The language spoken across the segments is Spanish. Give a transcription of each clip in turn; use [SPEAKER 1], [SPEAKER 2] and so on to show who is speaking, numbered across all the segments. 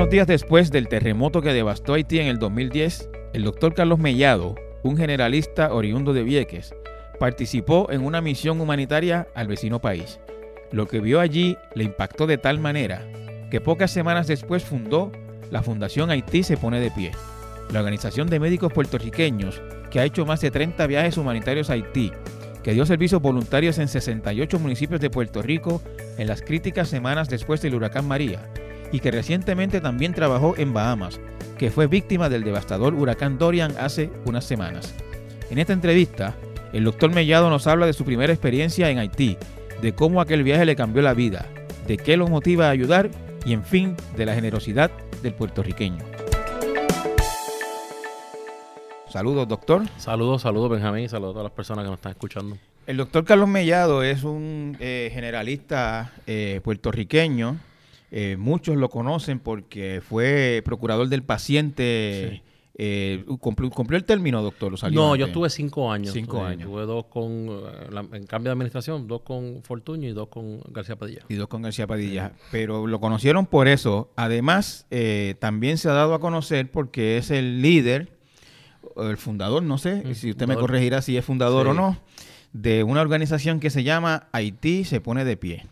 [SPEAKER 1] Unos días después del terremoto que devastó Haití en el 2010, el doctor Carlos Mellado, un generalista oriundo de Vieques, participó en una misión humanitaria al vecino país. Lo que vio allí le impactó de tal manera que pocas semanas después fundó la Fundación Haití se pone de pie, la organización de médicos puertorriqueños que ha hecho más de 30 viajes humanitarios a Haití, que dio servicios voluntarios en 68 municipios de Puerto Rico en las críticas semanas después del huracán María, y que recientemente también trabajó en Bahamas, que fue víctima del devastador huracán Dorian hace unas semanas. En esta entrevista, el doctor Mellado nos habla de su primera experiencia en Haití, de cómo aquel viaje le cambió la vida, de qué lo motiva a ayudar y, en fin, de la generosidad del puertorriqueño. Saludos, doctor.
[SPEAKER 2] Saludos, saludos, Benjamín, saludos a todas las personas que nos están escuchando.
[SPEAKER 1] El doctor Carlos Mellado es un eh, generalista eh, puertorriqueño. Eh, muchos lo conocen porque fue procurador del paciente. cumplió, el término, doctor?
[SPEAKER 2] no, yo estuve cinco años.
[SPEAKER 1] Cinco años.
[SPEAKER 2] Tuve dos con, en cambio de administración, dos con Fortuño y dos con García Padilla.
[SPEAKER 1] Y dos con García Padilla. Pero lo conocieron por eso. Además, también se ha dado a conocer porque es el líder el fundador, no sé si usted me corregirá si es fundador o no, de una organización que se llama Haití se pone de pie.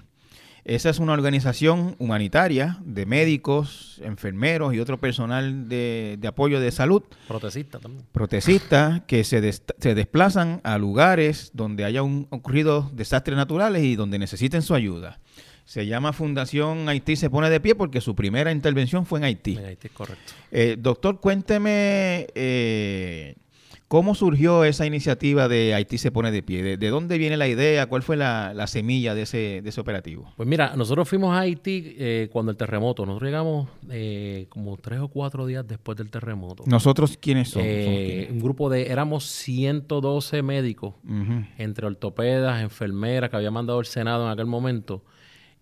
[SPEAKER 1] Esa es una organización humanitaria de médicos, enfermeros y otro personal de, apoyo de salud.
[SPEAKER 2] Protesistas también.
[SPEAKER 1] Protesistas que se, se, desplazan a lugares donde haya un, ocurrido desastres naturales y donde necesiten su ayuda. Se llama Fundación Haití se pone de pie porque su primera intervención fue en Haití.
[SPEAKER 2] En Haití, correcto.
[SPEAKER 1] Eh, doctor, cuénteme eh, cómo surgió esa iniciativa de Haití se pone de pie. ¿De, dónde viene la idea? ¿Cuál fue la, semilla de ese, de ese, operativo?
[SPEAKER 2] Pues mira, nosotros fuimos a Haití eh, cuando el terremoto. Nosotros llegamos como tres o cuatro días después del terremoto.
[SPEAKER 1] ¿Nosotros quiénes somos?
[SPEAKER 2] Un grupo de, éramos 112 médicos, entre ortopedas, enfermeras que había mandado el Senado en aquel momento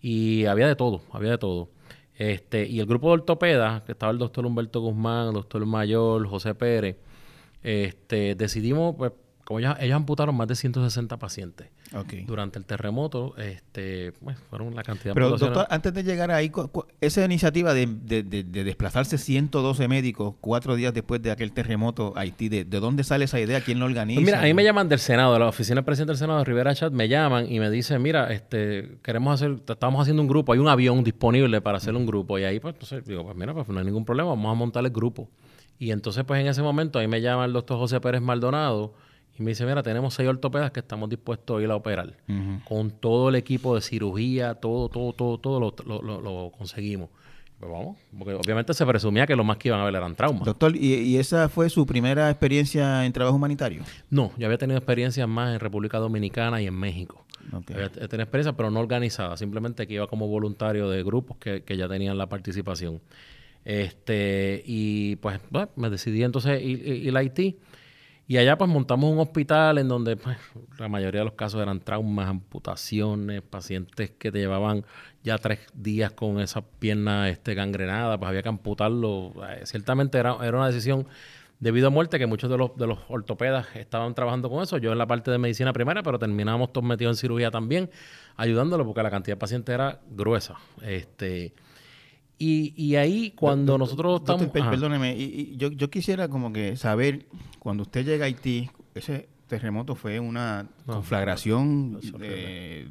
[SPEAKER 2] y había de todo, había de todo. Este, y el grupo de ortopedas, que estaba el doctor Humberto Guzmán, el doctor Mayor, José Pérez, este, decidimos pues, como ellos, ellos amputaron más de 160 pacientes durante el terremoto, este, pues, fueron la cantidad
[SPEAKER 1] Pero, doctor, antes de llegar ahí, esa iniciativa de, desplazarse 112 médicos cuatro días después de aquel terremoto Haití, ¿de, dónde sale esa idea? ¿Quién lo organiza?
[SPEAKER 2] Pues mira, a mí me llaman del Senado, de la oficina del presidente del Senado, de Rivera Chat, me llaman y me dicen, mira, este, queremos hacer, estamos haciendo un grupo, hay un avión disponible para hacer un grupo. Y ahí, pues, entonces, digo, pues mira, pues no hay ningún problema, vamos a montar el grupo. Y entonces, pues en ese momento, ahí me llama el doctor José Pérez Maldonado, y me dice, mira, tenemos seis ortopedas que estamos dispuestos a ir a operar. Con todo el equipo de cirugía, todo, todo, todo, todo lo, conseguimos. Pues vamos, porque obviamente se presumía que lo más que iban a ver eran traumas.
[SPEAKER 1] Doctor, ¿y, esa fue su primera experiencia en trabajo humanitario?
[SPEAKER 2] No, yo había tenido experiencias más en República Dominicana y en México. Había tenido experiencia, pero no organizada, simplemente que iba como voluntario de grupos que, ya tenían la participación. Este, y pues me decidí entonces ir, a Haití y allá pues montamos un hospital en donde pues, la mayoría de los casos eran traumas, amputaciones, pacientes que te llevaban ya tres días con esa pierna este, gangrenada, pues había que amputarlo. Eh, ciertamente era, era una decisión debido a muerte que muchos de los, de los ortopedas estaban trabajando con eso. Yo en la parte de medicina primera, pero terminamos todos metidos en cirugía también, ayudándolo porque la cantidad de pacientes era gruesa. Este... Y, y ahí cuando nosotros estamos...
[SPEAKER 1] perdóneme, y, yo, yo quisiera como que saber, cuando usted llega a Haití, ese terremoto fue una conflagración eh,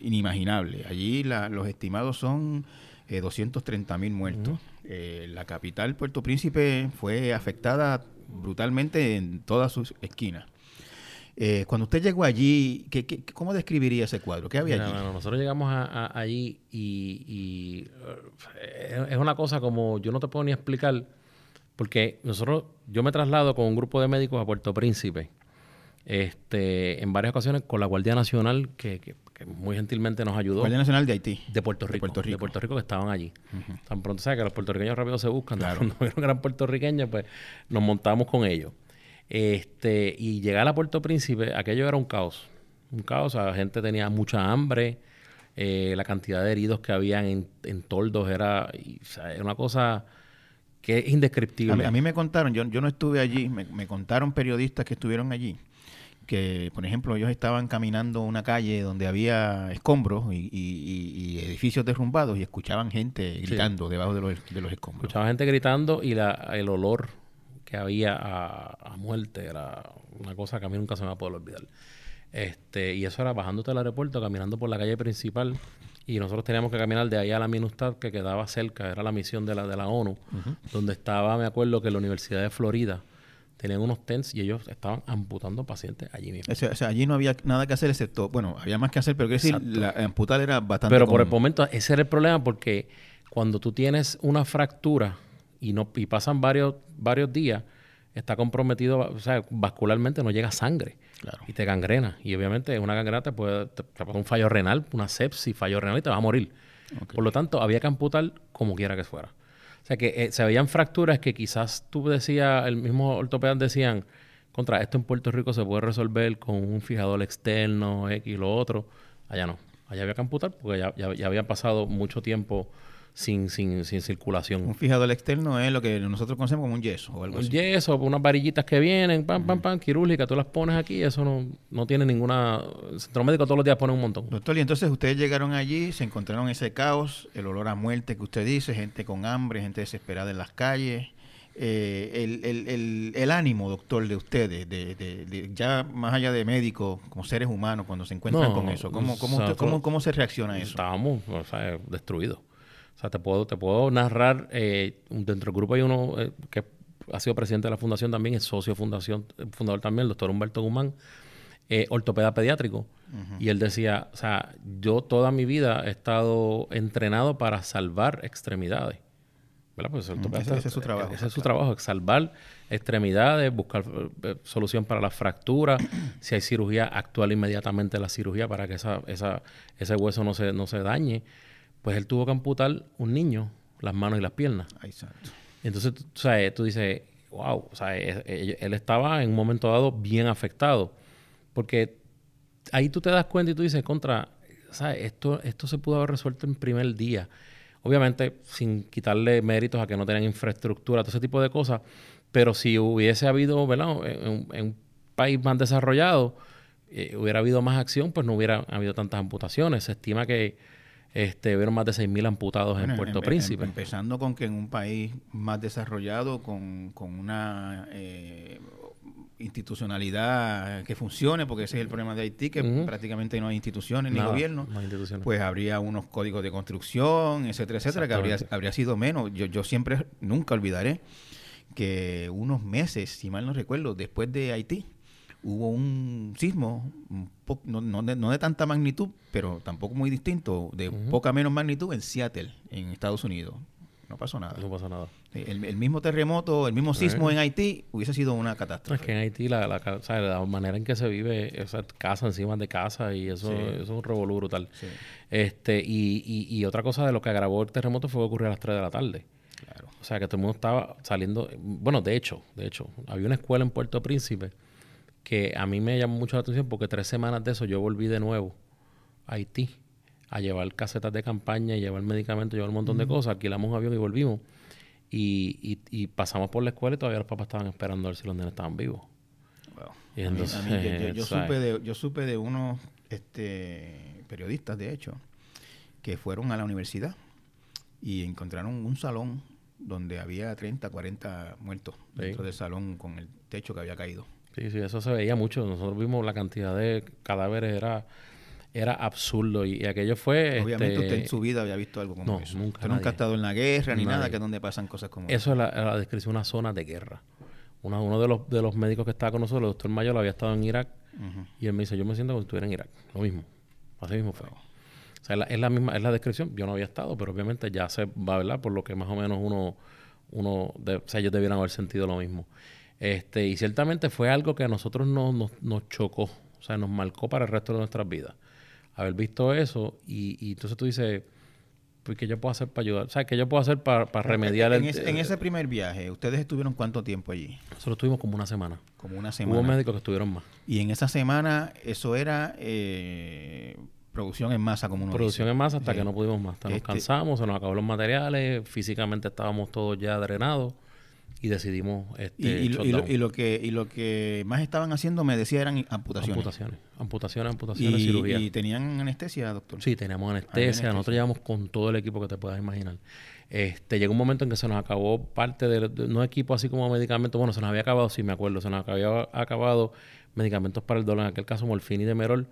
[SPEAKER 1] inimaginable. Allí los estimados son eh, 230 mil muertos. Eh, la capital, Puerto Príncipe, fue afectada brutalmente en todas sus esquinas. Eh, cuando usted llegó allí, ¿qué, cómo describiría ese cuadro? ¿Qué había allí?
[SPEAKER 2] nosotros llegamos allí y, eh, es una cosa como yo no te puedo ni explicar, porque nosotros, yo me traslado con un grupo de médicos a Puerto Príncipe, este, en varias ocasiones con la Guardia Nacional, que, muy gentilmente nos ayudó.
[SPEAKER 1] Guardia Nacional de Haití.
[SPEAKER 2] De Puerto Rico. De Puerto Rico, que estaban allí. Tan pronto sabes que los puertorriqueños rápido se buscan. Claro. Cuando vieron que eran puertorriqueños, pues nos montamos con ellos. Este, y llegar a Puerto Príncipe, aquello era un caos. Un caos, la gente tenía mucha hambre, eh, la cantidad de heridos que habían en, toldos era, una cosa que es indescriptible.
[SPEAKER 1] A mí, me contaron, yo, yo no estuve allí, me, contaron periodistas que estuvieron allí, que, por ejemplo, ellos estaban caminando una calle donde había escombros y, edificios derrumbados y escuchaban gente gritando debajo de los, de los escombros.
[SPEAKER 2] Escuchaban gente gritando y la, el olor que había a, muerte era una cosa que a mí nunca se me va a poder olvidar. Este, y eso era bajándote del aeropuerto, caminando por la calle principal. Y nosotros teníamos que caminar de ahí a la Minustad, que quedaba cerca, era la misión de la, de la ONU, donde estaba, me acuerdo que la Universidad de Florida tenían unos tents y ellos estaban amputando pacientes allí mismo.
[SPEAKER 1] O sea, allí no había nada que hacer excepto, bueno, había más que hacer, pero que decir, la, amputar era bastante
[SPEAKER 2] Pero por el momento ese era el problema porque cuando tú tienes una fractura y no y pasan varios varios días, está comprometido, o sea, vascularmente no llega sangre y te gangrena. Y obviamente una gangrena te puede, te, un fallo renal, una sepsis, fallo renal y te va a morir. Por lo tanto, había que amputar como quiera que fuera. O sea, que eh, se veían fracturas que quizás tú decías, el mismo ortopedas decían, contra esto en Puerto Rico se puede resolver con un fijador externo, X, lo otro. Allá no. Allá había que amputar porque ya, ya había pasado mucho tiempo sin, sin, sin circulación.
[SPEAKER 1] Un fijador externo es lo que nosotros conocemos como un yeso o algo
[SPEAKER 2] un yeso, unas varillitas que vienen, pam, pam, pam, quirúrgica, tú las pones aquí, eso no, no tiene ninguna... El centro médico todos los días pone un montón.
[SPEAKER 1] Doctor, y entonces ustedes llegaron allí, se encontraron ese caos, el olor a muerte que usted dice, gente con hambre, gente desesperada en las calles. Eh, el, el, el, el, ánimo, doctor, de ustedes, de, de, ya más allá de médicos, como seres humanos, cuando se encuentran con eso, ¿cómo, cómo, cómo, cómo, se reacciona a eso?
[SPEAKER 2] Estábamos o sea, destruidos. O sea, te puedo, te puedo narrar, eh, dentro del grupo hay uno eh, que ha sido presidente de la fundación también, es socio fundación, fundador también, el doctor Humberto Guzmán, eh, ortopeda pediátrico. Y él decía, o sea, yo toda mi vida he estado entrenado para salvar extremidades. ¿Verdad? Pues
[SPEAKER 1] ese, es su trabajo.
[SPEAKER 2] Ese es su trabajo, salvar extremidades, buscar solución para la fractura. si hay cirugía, actuar inmediatamente la cirugía para que esa, esa, ese hueso no se, no se dañe pues él tuvo que amputar un niño las manos y las piernas. Exacto. entonces, tú, sabes, tú dices, wow, o sea, él, estaba en un momento dado bien afectado. Porque ahí tú te das cuenta y tú dices, contra, ¿sabes? Esto, esto se pudo haber resuelto en primer día. Obviamente, sin quitarle méritos a que no tenían infraestructura, todo ese tipo de cosas. Pero si hubiese habido, ¿verdad? En, un país más desarrollado, eh, hubiera habido más acción, pues no hubiera habido tantas amputaciones. Se estima que este, hubieron más de 6.000 amputados en Puerto Príncipe.
[SPEAKER 1] empezando con que en un país más desarrollado, con, una eh, institucionalidad que funcione, porque ese es el problema de Haití, que prácticamente no hay instituciones ni gobierno, pues habría unos códigos de construcción, etcétera, etcétera, que habría, habría sido menos. Yo, yo siempre, nunca olvidaré que unos meses, si mal no recuerdo, después de Haití, hubo un sismo, no, no, de, no, de, tanta magnitud, pero tampoco muy distinto, de poca menos magnitud en Seattle, en Estados Unidos. No pasó nada.
[SPEAKER 2] No pasó nada.
[SPEAKER 1] El, mismo terremoto, el mismo sismo en Haití hubiese sido una catástrofe.
[SPEAKER 2] Es que en Haití la, la, manera en que se vive, esa casa encima de casa y eso, es un revolú brutal. Este, y, y, y, otra cosa de lo que agravó el terremoto fue que ocurrió a las 3 de la tarde. Claro. O sea que todo el mundo estaba saliendo, bueno, de hecho, de hecho, había una escuela en Puerto Príncipe que a mí me llamó mucho la atención porque tres semanas de eso yo volví de nuevo a Haití a llevar casetas de campaña, y llevar medicamentos, llevar un montón de cosas. Alquilamos un avión y volvimos. Y, y, pasamos por la escuela y todavía los papás estaban esperando a ver si los nenes estaban vivos.
[SPEAKER 1] Y entonces, yo, supe de, yo supe de unos este, periodistas, de hecho, que fueron a la universidad y encontraron un salón donde había 30, 40 muertos dentro del salón con el techo que había caído.
[SPEAKER 2] Sí, sí, eso se veía mucho. Nosotros vimos la cantidad de cadáveres, era era absurdo y, aquello fue...
[SPEAKER 1] Obviamente este, usted en su vida había visto algo como eso. Nunca, nunca ha estado en la guerra ni nada, que es donde pasan cosas como
[SPEAKER 2] eso. Eso es la, descripción de una zona de guerra. uno de los, de los médicos que estaba con nosotros, el doctor Mayor, había estado en Irak y él me dice, yo me siento como si estuviera en Irak. Lo mismo. Así mismo fue. O sea, es la, misma, es la descripción. Yo no había estado, pero obviamente ya se va a hablar por lo que más o menos uno, uno o sea, ellos debieran haber sentido lo mismo. Este, y ciertamente fue algo que a nosotros nos, nos, chocó, o sea, nos marcó para el resto de nuestras vidas. Haber visto eso y, y entonces tú dices, pues, ¿qué yo puedo hacer para ayudar? O sea, ¿qué yo puedo hacer para, remediar
[SPEAKER 1] en, el, en ese primer viaje, ¿ustedes estuvieron cuánto tiempo allí?
[SPEAKER 2] Nosotros estuvimos como una semana.
[SPEAKER 1] Como una semana.
[SPEAKER 2] Hubo médicos que estuvieron más.
[SPEAKER 1] Y en esa semana, eso era eh, producción en masa, como uno
[SPEAKER 2] Producción en masa hasta que no pudimos más. Hasta nos este cansamos, se nos acabaron los materiales, físicamente estábamos todos ya drenados y decidimos este,
[SPEAKER 1] y, lo, que y lo que más estaban haciendo me decía eran amputaciones.
[SPEAKER 2] Amputaciones amputaciones amputaciones y, cirugía.
[SPEAKER 1] y tenían anestesia doctor.
[SPEAKER 2] Sí teníamos anestesia. nosotros llevamos con todo el equipo que te puedas imaginar. Este llegó un momento en que se nos acabó parte de, no equipo así como medicamentos. Bueno se nos había acabado sí me acuerdo se nos había acabado medicamentos para el dolor, en aquel caso morfina y demerol,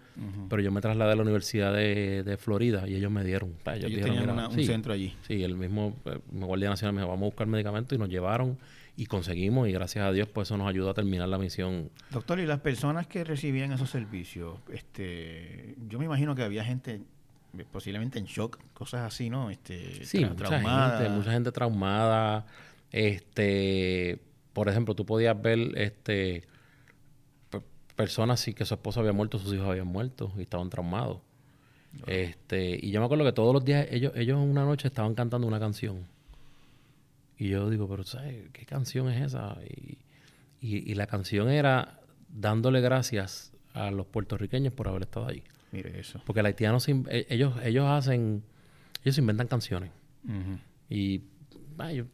[SPEAKER 2] pero yo me trasladé a la Universidad de, Florida y ellos me dieron.
[SPEAKER 1] Ellos, tenían un centro allí.
[SPEAKER 2] Sí, el mismo eh, Guardia Nacional me dijo, vamos a buscar medicamentos y nos llevaron y conseguimos y gracias a Dios pues eso nos ayudó a terminar la misión.
[SPEAKER 1] Doctor, y las personas que recibían esos servicios, este, yo me imagino que había gente eh, posiblemente en shock, cosas así, ¿no? Este,
[SPEAKER 2] sí, mucha traumada. gente, mucha gente traumada. Este, por ejemplo, tú podías ver este personas sí que su esposo había muerto, sus hijos habían muerto y estaban traumados. Este, y yo me acuerdo que todos los días ellos, ellos una noche estaban cantando una canción. Y yo digo, pero ¿sabes qué canción es esa? Y, y, la canción era dándole gracias a los puertorriqueños por haber estado ahí.
[SPEAKER 1] Mire eso.
[SPEAKER 2] Porque el haitiano, e, ellos, ellos hacen, ellos inventan canciones. Y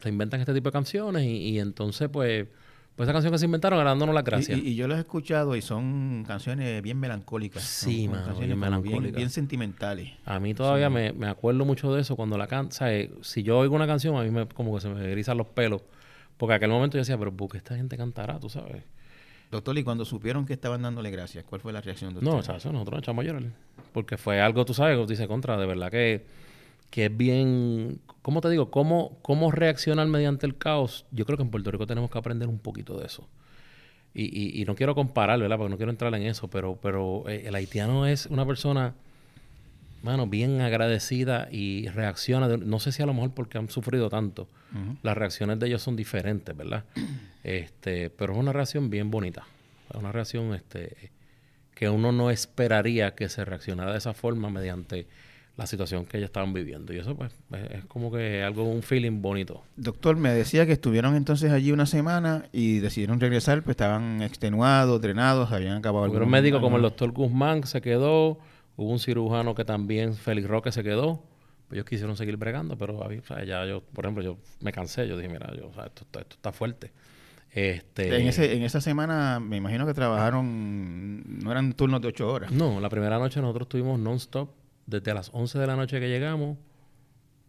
[SPEAKER 2] se inventan este tipo de canciones y entonces pues pues esa canción que se inventaron dándonos la gracias.
[SPEAKER 1] Y, yo las he escuchado y son canciones bien melancólicas.
[SPEAKER 2] Sí, bien melancólicas.
[SPEAKER 1] Bien, sentimentales.
[SPEAKER 2] A mí todavía me, acuerdo mucho de eso cuando la canto. Si yo oigo una canción, a mí me, como que se me erizan los pelos. Porque aquel momento yo decía, pero ¿por qué esta gente cantará? Tú sabes.
[SPEAKER 1] Doctor, y cuando supieron que estaban dándole gracias, ¿cuál fue la reacción de
[SPEAKER 2] usted? No, o sea, eso nosotros echamos a llorar. Porque fue algo, tú sabes, dice contra, de verdad que que es bien, ¿cómo te digo? ¿Cómo, ¿Cómo reaccionar mediante el caos? Yo creo que en Puerto Rico tenemos que aprender un poquito de eso. Y, y, no quiero comparar, ¿verdad? Porque no quiero entrar en eso, pero, pero eh, el haitiano es una persona, bueno, bien agradecida y reacciona, no sé si a lo mejor porque han sufrido tanto, las reacciones de ellos son diferentes, ¿verdad? este, pero es una reacción bien bonita, es una reacción este, que uno no esperaría que se reaccionara de esa forma mediante la situación que ellos estaban viviendo. Y eso pues es como que algo, un feeling bonito.
[SPEAKER 1] Doctor, me decía que estuvieron entonces allí una semana y decidieron regresar, pues estaban extenuados, drenados, habían acabado...
[SPEAKER 2] Hubo un médico como el doctor Guzmán se quedó, hubo un cirujano que también, Félix Roque, se quedó. Ellos quisieron seguir bregando, pero ya yo, por ejemplo, yo me cansé, yo dije, mira, yo, esto, esto, está fuerte. Este,
[SPEAKER 1] en, ese, en esa semana me imagino que trabajaron, no eran turnos de ocho horas.
[SPEAKER 2] No, la primera noche nosotros estuvimos non-stop desde las 11 de la noche que llegamos,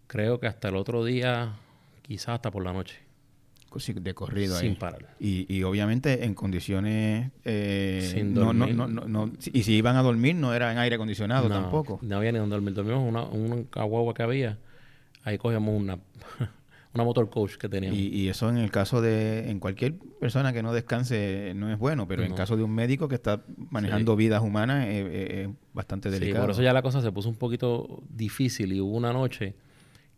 [SPEAKER 2] creo que hasta el otro día, quizás hasta por la noche.
[SPEAKER 1] De corrido
[SPEAKER 2] ahí. Sin parar.
[SPEAKER 1] Y, y obviamente en condiciones... Eh, Sin dormir. No, no, no, y si iban a dormir no era en aire acondicionado tampoco.
[SPEAKER 2] No había ni donde dormir. Dormimos una, un agua que había. Ahí cogíamos una, una motor coach que teníamos.
[SPEAKER 1] Y, eso en el caso de en cualquier persona que no descanse no es bueno, pero en el caso de un médico que está manejando vidas humanas es, bastante delicado. Sí,
[SPEAKER 2] por eso ya la cosa se puso un poquito difícil y hubo una noche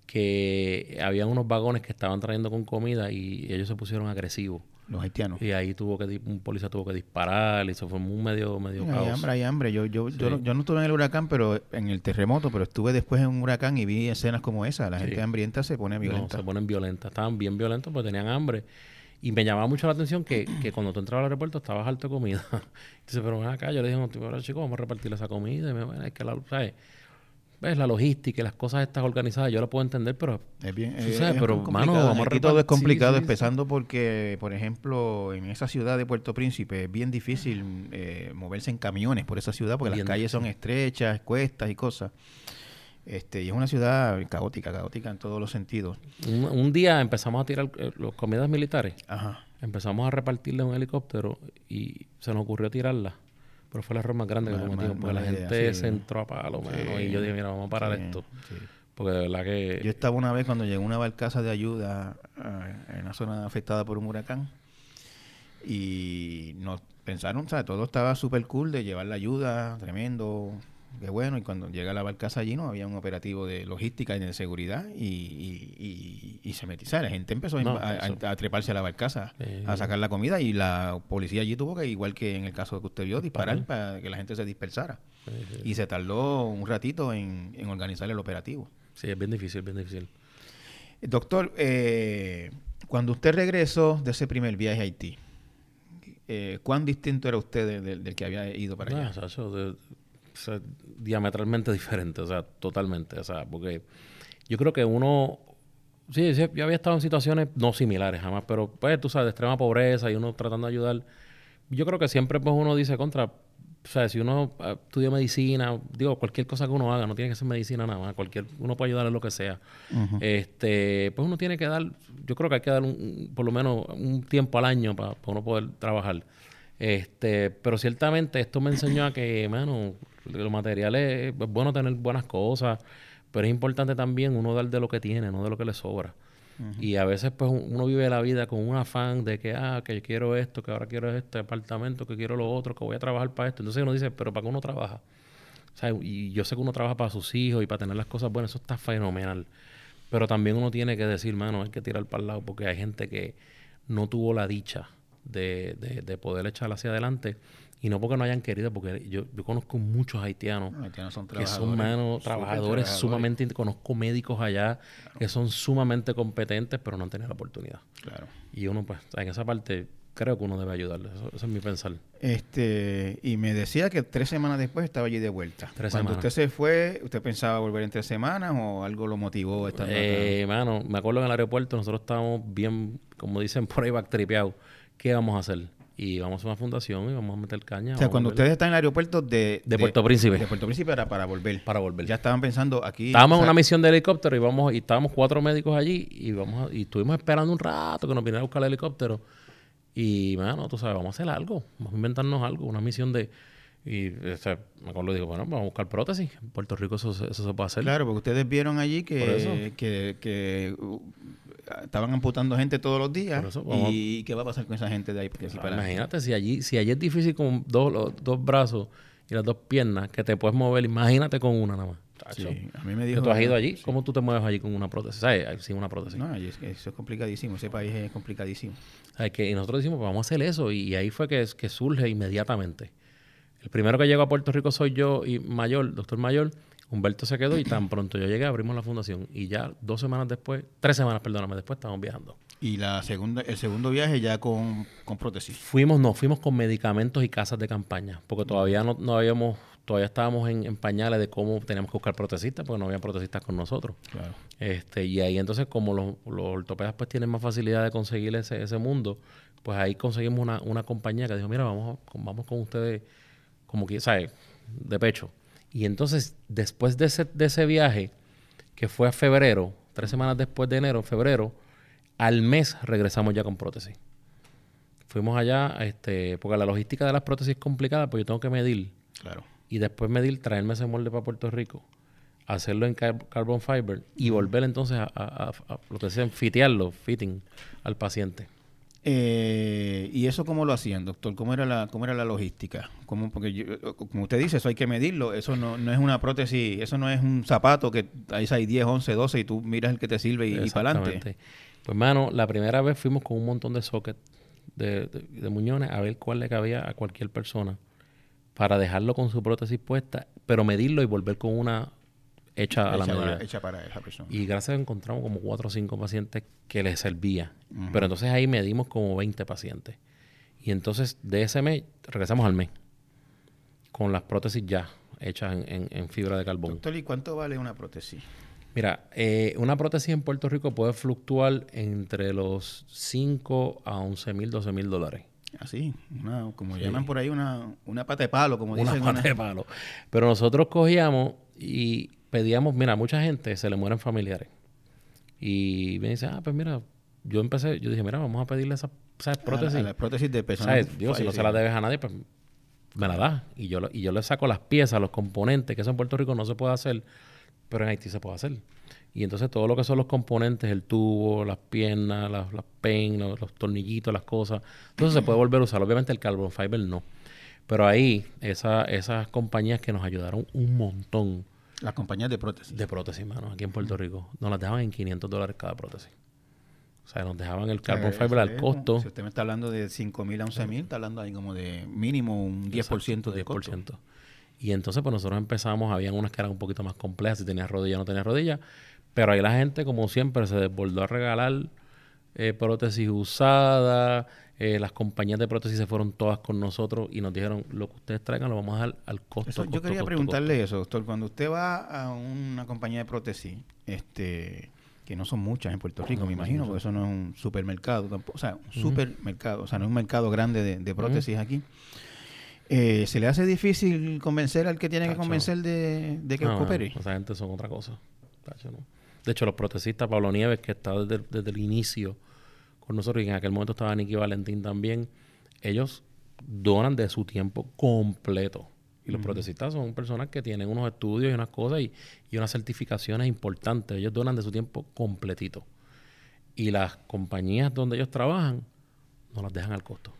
[SPEAKER 2] que había unos vagones que estaban trayendo con comida y ellos se pusieron agresivos
[SPEAKER 1] los haitianos.
[SPEAKER 2] Y ahí tuvo que un policía tuvo que disparar y eso fue un medio medio
[SPEAKER 1] caos. Hay hambre, hay hambre. Yo yo, yo, no estuve en el huracán, pero en el terremoto, pero estuve después en un huracán y vi escenas como esa. La gente hambrienta se pone violenta.
[SPEAKER 2] se ponen violentas. Estaban bien violentos porque tenían hambre. Y me llamaba mucho la atención que, que cuando tú entrabas al aeropuerto estabas alto de comida. Dice, pero ven acá, yo le dije, no, chicos, vamos a repartir esa comida. Y me, bueno, es que la, ¿sabes? Ves la logística y las cosas estas organizadas, yo lo puedo entender, pero
[SPEAKER 1] es bien, pero mano, vamos Aquí todo es complicado, empezando porque, por ejemplo, en esa ciudad de Puerto Príncipe es bien difícil eh, moverse en camiones por esa ciudad porque las calles son estrechas, cuestas y cosas. Este, y es una ciudad caótica, caótica en todos los sentidos.
[SPEAKER 2] Un, día empezamos a tirar eh, los comidas militares. Ajá. Empezamos a repartirle un helicóptero y se nos ocurrió tirarla pero fue el error más grande que cometimos, porque la gente se entró a palo, y yo dije, mira, vamos a parar esto. Porque de verdad que...
[SPEAKER 1] Yo estaba una vez cuando llegó una barcaza de ayuda en una zona afectada por un huracán y nos pensaron, o sea, todo estaba súper cool de llevar la ayuda, tremendo, Qué bueno, y cuando llega la barcaza allí no había un operativo de logística y de seguridad y, y, se metió. la gente empezó a, treparse a la barcaza, a sacar la comida y la policía allí tuvo que, igual que en el caso que usted vio, disparar para que la gente se dispersara. y se tardó un ratito en, organizar el operativo.
[SPEAKER 2] Sí, es bien difícil, bien difícil.
[SPEAKER 1] Doctor, eh, cuando usted regresó de ese primer viaje a Haití, eh, ¿cuán distinto era usted del, que había ido para allá?
[SPEAKER 2] de, diametralmente diferente, o sea, totalmente, o sea, porque yo creo que uno, Sí, sí, yo había estado en situaciones no similares jamás, pero pues tú sabes, de extrema pobreza y uno tratando de ayudar. Yo creo que siempre pues uno dice contra, o sea, si uno ah, estudia medicina, digo, cualquier cosa que uno haga, no tiene que ser medicina nada más, cualquier, uno puede ayudar en lo que sea. Este, pues uno tiene que dar, yo creo que hay que dar un, por lo menos un tiempo al año para, uno poder trabajar. Este, pero ciertamente esto me enseñó a que, mano, los materiales es bueno tener buenas cosas, pero es importante también uno dar de lo que tiene, no de lo que le sobra. Y a veces pues uno vive la vida con un afán de que, ah, que quiero esto, que ahora quiero este apartamento, que quiero lo otro, que voy a trabajar para esto. Entonces uno dice, pero ¿para qué uno trabaja? O sea, y yo sé que uno trabaja para sus hijos y para tener las cosas buenas, eso está fenomenal. Pero también uno tiene que decir, mano, hay que tirar para el lado porque hay gente que no tuvo la dicha de, de, de poder echar hacia adelante y no porque no hayan querido, porque yo, yo conozco muchos haitianos,
[SPEAKER 1] son
[SPEAKER 2] que son manos, trabajadores, sumamente, conozco médicos allá que son sumamente competentes, pero no han tenido la oportunidad.
[SPEAKER 1] Claro.
[SPEAKER 2] Y uno, pues, en esa parte, creo que uno debe ayudarles. Eso, es mi pensar.
[SPEAKER 1] Este, y me decía que tres semanas después estaba allí de vuelta.
[SPEAKER 2] Tres
[SPEAKER 1] Cuando
[SPEAKER 2] semanas.
[SPEAKER 1] usted se fue, ¿usted pensaba volver en tres semanas o algo lo motivó estando
[SPEAKER 2] Eh, mano, me acuerdo en el aeropuerto, nosotros estábamos bien, como dicen por ahí, backtripeados. ¿Qué vamos a hacer? Y vamos a una fundación y vamos a meter caña.
[SPEAKER 1] O sea, cuando ustedes están en el aeropuerto de,
[SPEAKER 2] de, Puerto Príncipe.
[SPEAKER 1] De Puerto Príncipe era para volver.
[SPEAKER 2] Para volver.
[SPEAKER 1] Ya estaban pensando aquí.
[SPEAKER 2] Estábamos en una misión de helicóptero y vamos y estábamos cuatro médicos allí y vamos a, y estuvimos esperando un rato que nos viniera a buscar el helicóptero. Y, bueno, tú sabes, vamos a hacer algo, vamos a inventarnos algo, una misión de... Y o sea, me acuerdo, digo, bueno, vamos a buscar prótesis. En Puerto Rico eso, eso se puede hacer.
[SPEAKER 1] Claro, porque ustedes vieron allí que, que, que uh, estaban amputando gente todos los días.
[SPEAKER 2] Eso,
[SPEAKER 1] ¿Y qué va a pasar con esa gente de ahí?
[SPEAKER 2] Ah, para imagínate, si allí, si allí es difícil con dos, los, dos brazos y las dos piernas que te puedes mover, imagínate con una nada más.
[SPEAKER 1] Sí, a mí me dijo...
[SPEAKER 2] ¿Tú has ido allí? Sí. ¿Cómo tú te mueves allí con una prótesis? ¿Sabes? Sin una prótesis.
[SPEAKER 1] No, es que eso es complicadísimo. Ese país es complicadísimo.
[SPEAKER 2] ¿Sabes? Que, y nosotros decimos, pues vamos a hacer eso. Y, ahí fue que, que surge inmediatamente. El primero que llegó a Puerto Rico soy yo y Mayor, doctor Mayor. Humberto se quedó y tan pronto yo llegué abrimos la fundación. Y ya dos semanas después, tres semanas, perdóname, después estábamos viajando.
[SPEAKER 1] ¿Y la segunda, el segundo viaje ya con, con prótesis?
[SPEAKER 2] Fuimos, no, fuimos con medicamentos y casas de campaña. Porque todavía no, no habíamos todavía estábamos en, en, pañales de cómo teníamos que buscar protecistas, porque no había protecistas con nosotros.
[SPEAKER 1] Claro.
[SPEAKER 2] Este, y ahí entonces, como los, los, ortopedas pues tienen más facilidad de conseguir ese, ese mundo, pues ahí conseguimos una, una compañía que dijo, mira, vamos, vamos con ustedes, como que, ¿sabes? De pecho. Y entonces, después de ese, de ese viaje, que fue a febrero, tres semanas después de enero, febrero, al mes regresamos ya con prótesis. Fuimos allá, este, porque la logística de las prótesis es complicada, pues yo tengo que medir.
[SPEAKER 1] Claro
[SPEAKER 2] y después medir, traerme ese molde para Puerto Rico, hacerlo en car carbon fiber y volver entonces a, a, a, a lo que dicen, fitearlo, fitting al paciente.
[SPEAKER 1] Eh, ¿Y eso cómo lo hacían, doctor? ¿Cómo era la, cómo era la logística? ¿Cómo, porque yo, como usted dice, eso hay que medirlo. Eso no, no, es una prótesis, eso no es un zapato que ahí hay 10, 11, 12 y tú miras el que te sirve y, para adelante.
[SPEAKER 2] Pues, mano, la primera vez fuimos con un montón de sockets de muñones a ver cuál le cabía a cualquier persona para dejarlo con su prótesis puesta, pero medirlo y volver con una hecha,
[SPEAKER 1] hecha
[SPEAKER 2] a la medida.
[SPEAKER 1] Hecha para esa persona.
[SPEAKER 2] Y gracias a Dios encontramos como cuatro o cinco pacientes que les servía. Uh -huh. Pero entonces ahí medimos como 20 pacientes. Y entonces de ese mes regresamos al mes con las prótesis ya hechas en, en, en fibra de carbón.
[SPEAKER 1] Doctor, ¿y cuánto vale una prótesis?
[SPEAKER 2] Mira, eh, una prótesis en Puerto Rico puede fluctuar entre los 5 a 11 mil, 12 mil dólares.
[SPEAKER 1] Así, una, como sí. llaman por ahí, una, una pata de palo, como
[SPEAKER 2] una
[SPEAKER 1] dicen.
[SPEAKER 2] Pata una pata de palo. Pero nosotros cogíamos y pedíamos, mira, mucha gente se le mueren familiares. Y me dice, ah, pues mira, yo empecé, yo dije, mira, vamos a pedirle esa, esa prótesis.
[SPEAKER 1] A la, a la prótesis de personas.
[SPEAKER 2] ¿Sabes? Digo, si no se la debes a nadie, pues me la da. Y yo, y yo le saco las piezas, los componentes, que eso en Puerto Rico no se puede hacer, pero en Haití se puede hacer. Y entonces todo lo que son los componentes, el tubo, las piernas, las, las pen, los, los, tornillitos, las cosas, entonces se puede volver a usar. Obviamente el carbon fiber no. Pero ahí, esa, esas compañías que nos ayudaron un montón.
[SPEAKER 1] Las compañías de prótesis.
[SPEAKER 2] De prótesis, mano, aquí en Puerto Rico. Nos las dejaban en 500 dólares cada prótesis. O sea, nos dejaban el carbon fiber al costo.
[SPEAKER 1] Si usted me está hablando de 5 mil a 11 mil, está hablando ahí como de mínimo un 10%
[SPEAKER 2] Exacto,
[SPEAKER 1] de
[SPEAKER 2] 10%.
[SPEAKER 1] costo.
[SPEAKER 2] Y entonces, pues nosotros empezamos, habían unas que eran un poquito más complejas, si tenías rodilla o no tenías rodilla. Pero ahí la gente, como siempre, se desbordó a regalar eh, prótesis usadas. Eh, las compañías de prótesis se fueron todas con nosotros y nos dijeron, lo que ustedes traigan lo vamos a dar al costo.
[SPEAKER 1] Eso,
[SPEAKER 2] costo
[SPEAKER 1] yo quería
[SPEAKER 2] costo,
[SPEAKER 1] preguntarle
[SPEAKER 2] costo.
[SPEAKER 1] eso, doctor. Cuando usted va a una compañía de prótesis, este que no son muchas en Puerto Rico, me imagino, porque eso no es un supermercado tampoco, o sea, un supermercado, o sea, no es un mercado grande de, prótesis aquí. Eh, ¿Se le hace difícil convencer al que tiene que convencer de, que coopere?
[SPEAKER 2] esa gente son otra cosa. De hecho, los protesistas, Pablo Nieves, que está desde, desde, el inicio con nosotros, y en aquel momento estaba Nicky Valentín también, ellos donan de su tiempo completo. Y los protesistas son personas que tienen unos estudios y unas cosas y, y, unas certificaciones importantes. Ellos donan de su tiempo completito. Y las compañías donde ellos trabajan no las dejan al costo.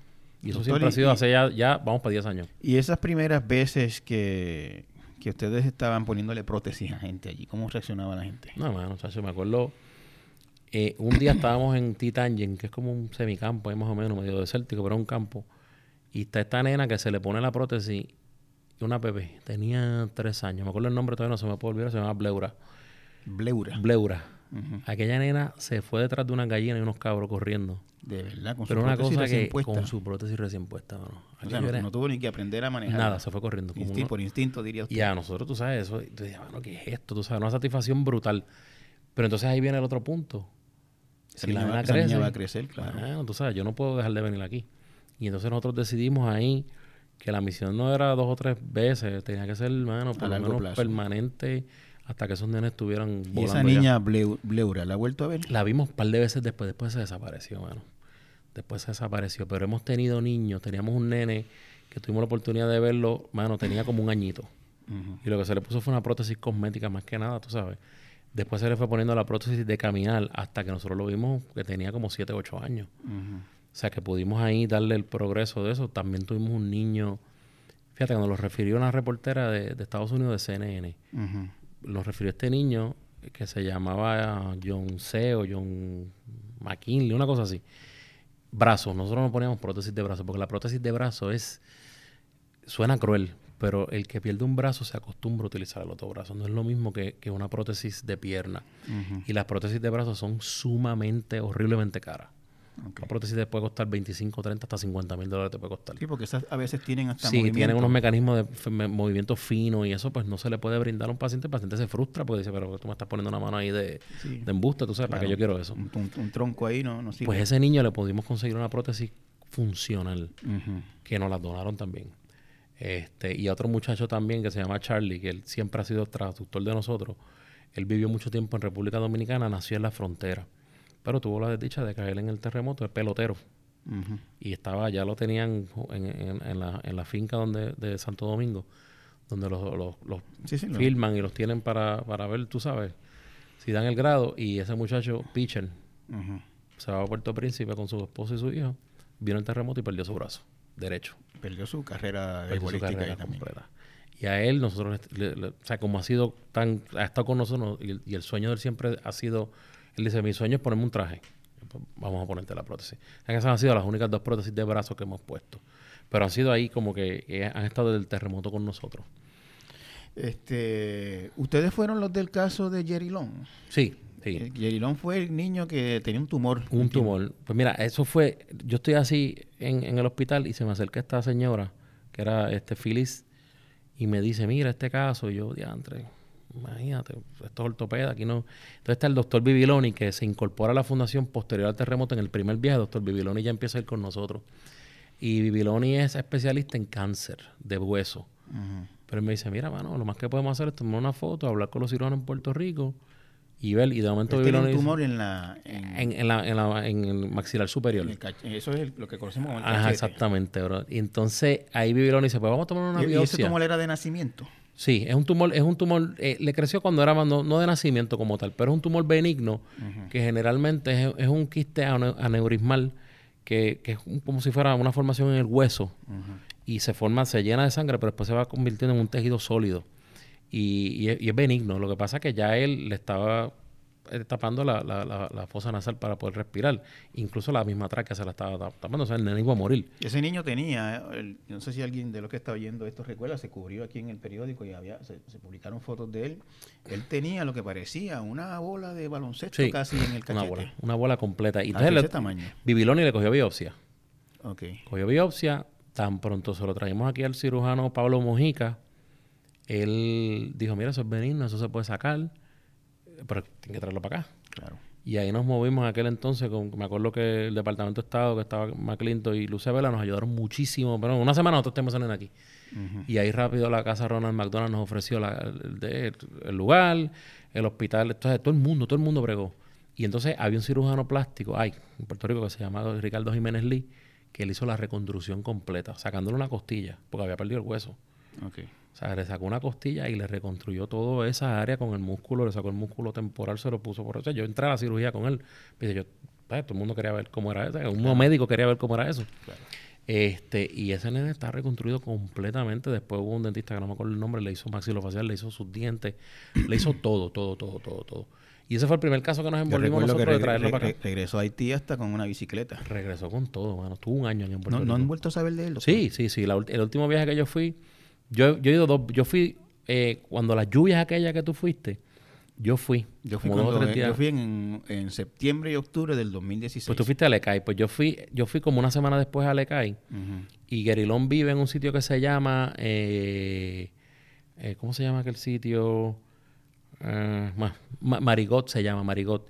[SPEAKER 2] Y eso siempre ha sido hace ya, ya, vamos para 10 años.
[SPEAKER 1] Y esas primeras veces que, que ustedes estaban poniéndole prótesis a gente allí, ¿cómo reaccionaba la gente?
[SPEAKER 2] No, mano, chacho, me acuerdo. Eh, un día estábamos en Titangen, que es como un semicampo, ahí más o menos, medio desértico, pero un campo. Y está esta nena que se le pone la prótesis, una bebé, tenía tres años, me acuerdo el nombre todavía no se me puede olvidar, se llama Bleura.
[SPEAKER 1] Bleura.
[SPEAKER 2] Bleura. Aquella nena se fue detrás de una gallina y unos cabros corriendo.
[SPEAKER 1] De verdad, con
[SPEAKER 2] Pero su una cosa que con su prótesis recién puesta.
[SPEAKER 1] No, no, tuvo ni que aprender a manejar.
[SPEAKER 2] Nada, se fue corriendo.
[SPEAKER 1] por instinto, diría
[SPEAKER 2] usted. Y a nosotros, tú sabes, eso. Tú dices, bueno, ¿qué es esto? Tú sabes, una satisfacción brutal. Pero entonces ahí viene el otro punto.
[SPEAKER 1] Si la crece, va a crecer, claro.
[SPEAKER 2] tú sabes, yo no puedo dejar de venir aquí. Y entonces nosotros decidimos ahí que la misión no era dos o tres veces, tenía que ser, hermano, por lo menos permanente hasta que esos nenes estuvieran
[SPEAKER 1] volando. ¿Y esa niña Bleura la ha vuelto a ver?
[SPEAKER 2] La vimos un par de veces después, después se desapareció, mano. Después se desapareció, pero hemos tenido niños, teníamos un nene que tuvimos la oportunidad de verlo, mano, tenía como un añito. Y lo que se le puso fue una prótesis cosmética más que nada, tú sabes. Después se le fue poniendo la prótesis de caminar hasta que nosotros lo vimos que tenía como 7, 8 años. O sea, que pudimos ahí darle el progreso de eso. También tuvimos un niño, fíjate, cuando lo refirió una reportera de, Estados Unidos de CNN, lo refirió este niño que se llamaba John C. o John McKinley, una cosa así. Brazos, nosotros no poníamos prótesis de brazo, porque la prótesis de brazo es, suena cruel, pero el que pierde un brazo se acostumbra a utilizar el otro brazo. No es lo mismo que, una prótesis de pierna. Y las prótesis de brazo son sumamente, horriblemente caras. La prótesis te puede costar 25, 30, hasta 50 mil dólares te puede costar.
[SPEAKER 1] Sí, porque esas a veces tienen hasta
[SPEAKER 2] Sí, tienen unos mecanismos de movimiento fino y eso pues no se le puede brindar a un paciente. El paciente se frustra porque dice, pero tú me estás poniendo una mano ahí de, embuste, tú sabes, ¿para qué yo quiero eso?
[SPEAKER 1] Un, tronco ahí no, no
[SPEAKER 2] Pues ese niño le pudimos conseguir una prótesis funcional que nos la donaron también. Este, y a otro muchacho también que se llama Charlie, que él siempre ha sido traductor de nosotros. Él vivió mucho tiempo en República Dominicana, nació en la frontera pero tuvo la desdicha de caer en el terremoto, es pelotero. Y estaba, ya lo tenían en, la, finca donde, de Santo Domingo, donde los, filman y los tienen para, ver, tú sabes, si dan el grado. Y ese muchacho, pitcher, se va a Puerto Príncipe con su esposo y su hijo, vino el terremoto y perdió su brazo derecho.
[SPEAKER 1] Perdió su carrera de completa.
[SPEAKER 2] Y a él, nosotros, o sea, como ha sido tan, ha estado con nosotros y y el sueño de él siempre ha sido él dice, mi sueño es ponerme un traje. Pues, vamos a ponerte la prótesis. Esas han sido las únicas dos prótesis de brazo que hemos puesto. Pero han sido ahí como que han estado del terremoto con nosotros.
[SPEAKER 1] Este, ¿Ustedes fueron los del caso de Jerry Long?
[SPEAKER 2] Sí, sí.
[SPEAKER 1] Eh, Long fue el niño que tenía un tumor.
[SPEAKER 2] Un tumor. Pues mira, eso fue... Yo estoy así en, en el hospital y se me acerca esta señora, que era este Phyllis, y me dice, mira este caso. Y yo, diantre, imagínate, esto es ortopeda, aquí no. Entonces está el doctor Bibiloni que se incorpora a la fundación posterior al terremoto en el primer viaje. Doctor Bibiloni ya empieza a ir con nosotros. Y Bibiloni es especialista en cáncer de hueso. Pero él me dice, mira, mano, lo más que podemos hacer es tomar una foto, hablar con los cirujanos en Puerto Rico y ver, y de momento.
[SPEAKER 1] Tiene un tumor en la...
[SPEAKER 2] En, la, en, la, en el maxilar superior.
[SPEAKER 1] eso es lo que conocemos como
[SPEAKER 2] el Ajá, exactamente, bro. Y entonces ahí Bibiloni dice, pues vamos a tomar una biopsia.
[SPEAKER 1] ¿Y ese tumor era de nacimiento?
[SPEAKER 2] Sí, es un tumor, es un tumor, eh, le creció cuando era no, no, de nacimiento como tal, pero es un tumor benigno que generalmente es, un quiste aneurismal que, que, es como si fuera una formación en el hueso y se forma, se llena de sangre, pero después se va convirtiendo en un tejido sólido y, y es benigno. Lo que pasa es que ya él le estaba eh, tapando la, la, la, fosa nasal para poder respirar. Incluso la misma tráquea se la estaba tapando, o sea, el nene iba a morir.
[SPEAKER 1] Ese niño tenía, eh, no sé si alguien de los que está oyendo esto recuerda, se cubrió aquí en el periódico y había se, publicaron fotos de él. Él tenía lo que parecía una bola de baloncesto casi en el cachete.
[SPEAKER 2] Una bola, una bola completa. Y entonces ese tamaño. Bibiloni le cogió biopsia.
[SPEAKER 1] Okay.
[SPEAKER 2] Cogió biopsia, tan pronto se lo traímos aquí al cirujano Pablo Mojica. Él dijo, mira, eso es benigno, eso se puede sacar pero tiene que traerlo para acá. Claro. Y ahí nos movimos en aquel entonces, con, me acuerdo que el Departamento de Estado, que estaba McClinton y Luce Vela, nos ayudaron muchísimo. Pero una semana nosotros tenemos en aquí. Y ahí rápido la casa Ronald McDonald nos ofreció el, lugar, el hospital, entonces todo el mundo, todo el mundo bregó. Y entonces había un cirujano plástico, ay, en Puerto Rico que se llamaba Ricardo Jiménez Lee, que él hizo la reconstrucción completa, sacándole una costilla, porque había perdido el hueso. Okay. O sea, le sacó una costilla y le reconstruyó toda esa área con el músculo, le sacó el músculo temporal, se lo puso por eso. Yo entré a la cirugía con él. Pues yo, pues, todo el mundo quería ver cómo era eso. Un médico quería ver cómo era eso. Este, y ese nene está reconstruido completamente. Después hubo un dentista que no me acuerdo el nombre, le hizo maxilofacial, le hizo sus dientes, le hizo todo, todo, todo, todo, todo. Y ese fue el primer caso que nos envolvimos nosotros de traerlo para acá.
[SPEAKER 1] Regresó a Haití hasta con una bicicleta.
[SPEAKER 2] Regresó con todo, mano. Estuvo un año en
[SPEAKER 1] Puerto ¿No, ¿No han vuelto a saber de él?
[SPEAKER 2] Sí, sí, sí. el último viaje que yo fui, yo, yo he ido dos, yo fui eh, cuando las lluvias aquellas que tú fuiste, yo fui.
[SPEAKER 1] Yo fui, yo fui en, en, septiembre y octubre del 2016.
[SPEAKER 2] Pues tú fuiste a Lecay. Pues yo fui, yo fui como una semana después a Lecay. Y Guerilón vive en un sitio que se llama... Eh, eh, ¿Cómo se llama aquel sitio? Marigot se llama, Marigot.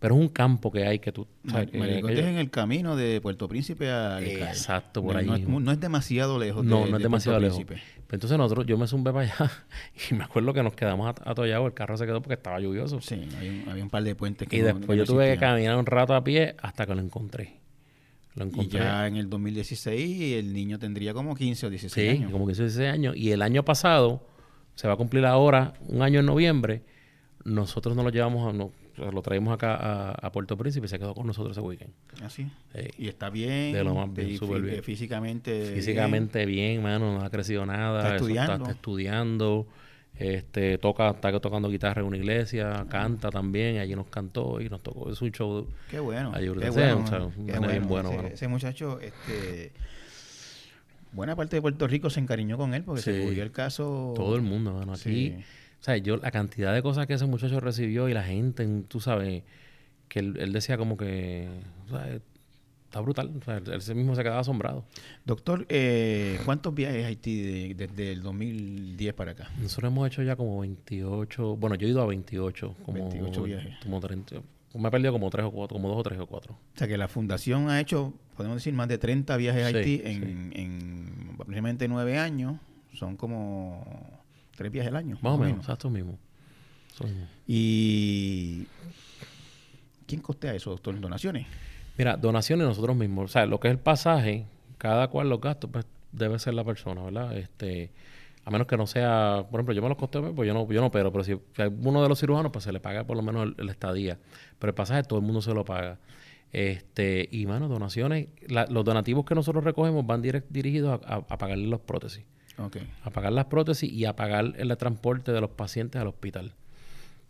[SPEAKER 2] Pero es un campo que hay que tú...
[SPEAKER 1] Marigot es en el camino de Puerto Príncipe a.
[SPEAKER 2] Exacto, por ahí.
[SPEAKER 1] No es, demasiado lejos
[SPEAKER 2] No, no es demasiado lejos. Pues entonces nosotros, yo me zumbé para allá y me acuerdo que nos quedamos atollados, el carro se quedó porque estaba lluvioso.
[SPEAKER 1] Sí, había un, par de puentes que
[SPEAKER 2] Y después yo tuve que caminar un rato a pie hasta que lo encontré.
[SPEAKER 1] Lo encontré. Y ya en el 2016 el niño tendría como 15 o 16 años.
[SPEAKER 2] Sí, como 15 o 16 años. Y el año pasado, se va a cumplir ahora, un año en noviembre, nosotros nos lo llevamos a... No, lo traímos acá a, Puerto Príncipe y se quedó con nosotros ese weekend.
[SPEAKER 1] ¿Ah, sí? y está bien.
[SPEAKER 2] De lo más bien, súper bien.
[SPEAKER 1] Físicamente.
[SPEAKER 2] Físicamente bien, mano, no ha crecido nada.
[SPEAKER 1] Está estudiando.
[SPEAKER 2] Está, estudiando. Este, toca, está tocando guitarra en una iglesia, canta también, allí nos cantó y nos tocó, es un show.
[SPEAKER 1] Qué bueno.
[SPEAKER 2] Qué
[SPEAKER 1] bueno, bien bueno ese, muchacho, este, buena parte de Puerto Rico se encariñó con él porque se volvió el caso.
[SPEAKER 2] Todo el mundo, mano, aquí. O sea, yo, la cantidad de cosas que ese muchacho recibió y la gente, tú sabes, que él, decía como que, o sea, está brutal. O sea, él, mismo se quedaba asombrado.
[SPEAKER 1] Doctor, eh, ¿cuántos viajes a Haití desde el 2010 para acá?
[SPEAKER 2] Nosotros hemos hecho ya como 28, bueno, yo he ido a 28. Como,
[SPEAKER 1] 28 viajes.
[SPEAKER 2] Como 30, me he perdido como tres o cuatro, como dos o tres o cuatro.
[SPEAKER 1] O sea que la fundación ha hecho, podemos decir, más de 30 viajes a Haití en, en aproximadamente nueve años. Son como tres viajes al año.
[SPEAKER 2] Más, o menos, exacto mismo.
[SPEAKER 1] ¿Y quién costea eso, doctor? ¿Donaciones?
[SPEAKER 2] Mira, donaciones nosotros mismos. O sea, lo que es el pasaje, cada cual los gastos, pues debe ser la persona, ¿verdad? Este, a menos que no sea, por ejemplo, yo me los costeo, pues yo no, yo no pero, pero si, hay uno de los cirujanos, pues se le paga por lo menos el, estadía. Pero el pasaje todo el mundo se lo paga. Este, y mano, donaciones, los donativos que nosotros recogemos van dirigidos a, a pagarle los prótesis. A pagar las prótesis y a pagar el transporte de los pacientes al hospital.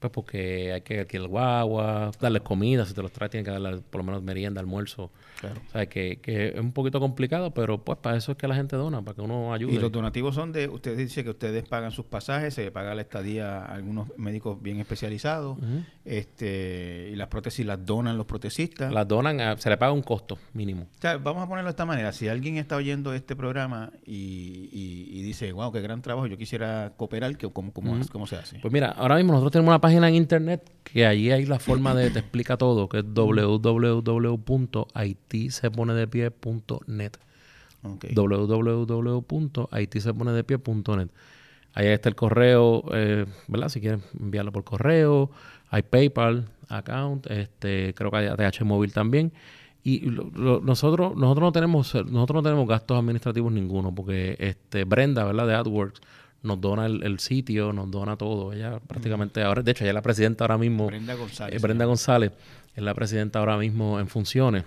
[SPEAKER 2] Pues porque hay que alquilar guagua, darles comida, si te los trae, tienen que darle por lo menos merienda, almuerzo. Claro. O sea, que, que, es un poquito complicado, pero pues para eso es que la gente dona, para que uno ayude.
[SPEAKER 1] Y los donativos son de, usted dice que ustedes pagan sus pasajes, se paga la estadía a algunos médicos bien especializados, este y las prótesis las donan los protesistas.
[SPEAKER 2] Las donan, se le paga un costo mínimo.
[SPEAKER 1] O sea, vamos a ponerlo de esta manera, si alguien está oyendo este programa y, y, dice, wow, qué gran trabajo, yo quisiera cooperar, ¿cómo, cómo, ¿cómo se hace?
[SPEAKER 2] Pues mira, ahora mismo nosotros tenemos una página en internet que allí hay la forma de te explica todo, que es www.haitiseponedepie.net. Okay. www.haitiseponedepie.net. Ahí está el correo, eh, ¿verdad? Si quieren enviarlo por correo, hay PayPal account, este, creo que hay ATH móvil también. Y nosotros nosotros no tenemos nosotros no tenemos gastos administrativos ninguno porque este Brenda, ¿verdad? De AdWorks nos dona el, sitio, nos dona todo. Ella prácticamente ahora, de hecho, ella es la presidenta ahora mismo.
[SPEAKER 1] Brenda González.
[SPEAKER 2] Eh, Brenda González es la presidenta ahora mismo en funciones.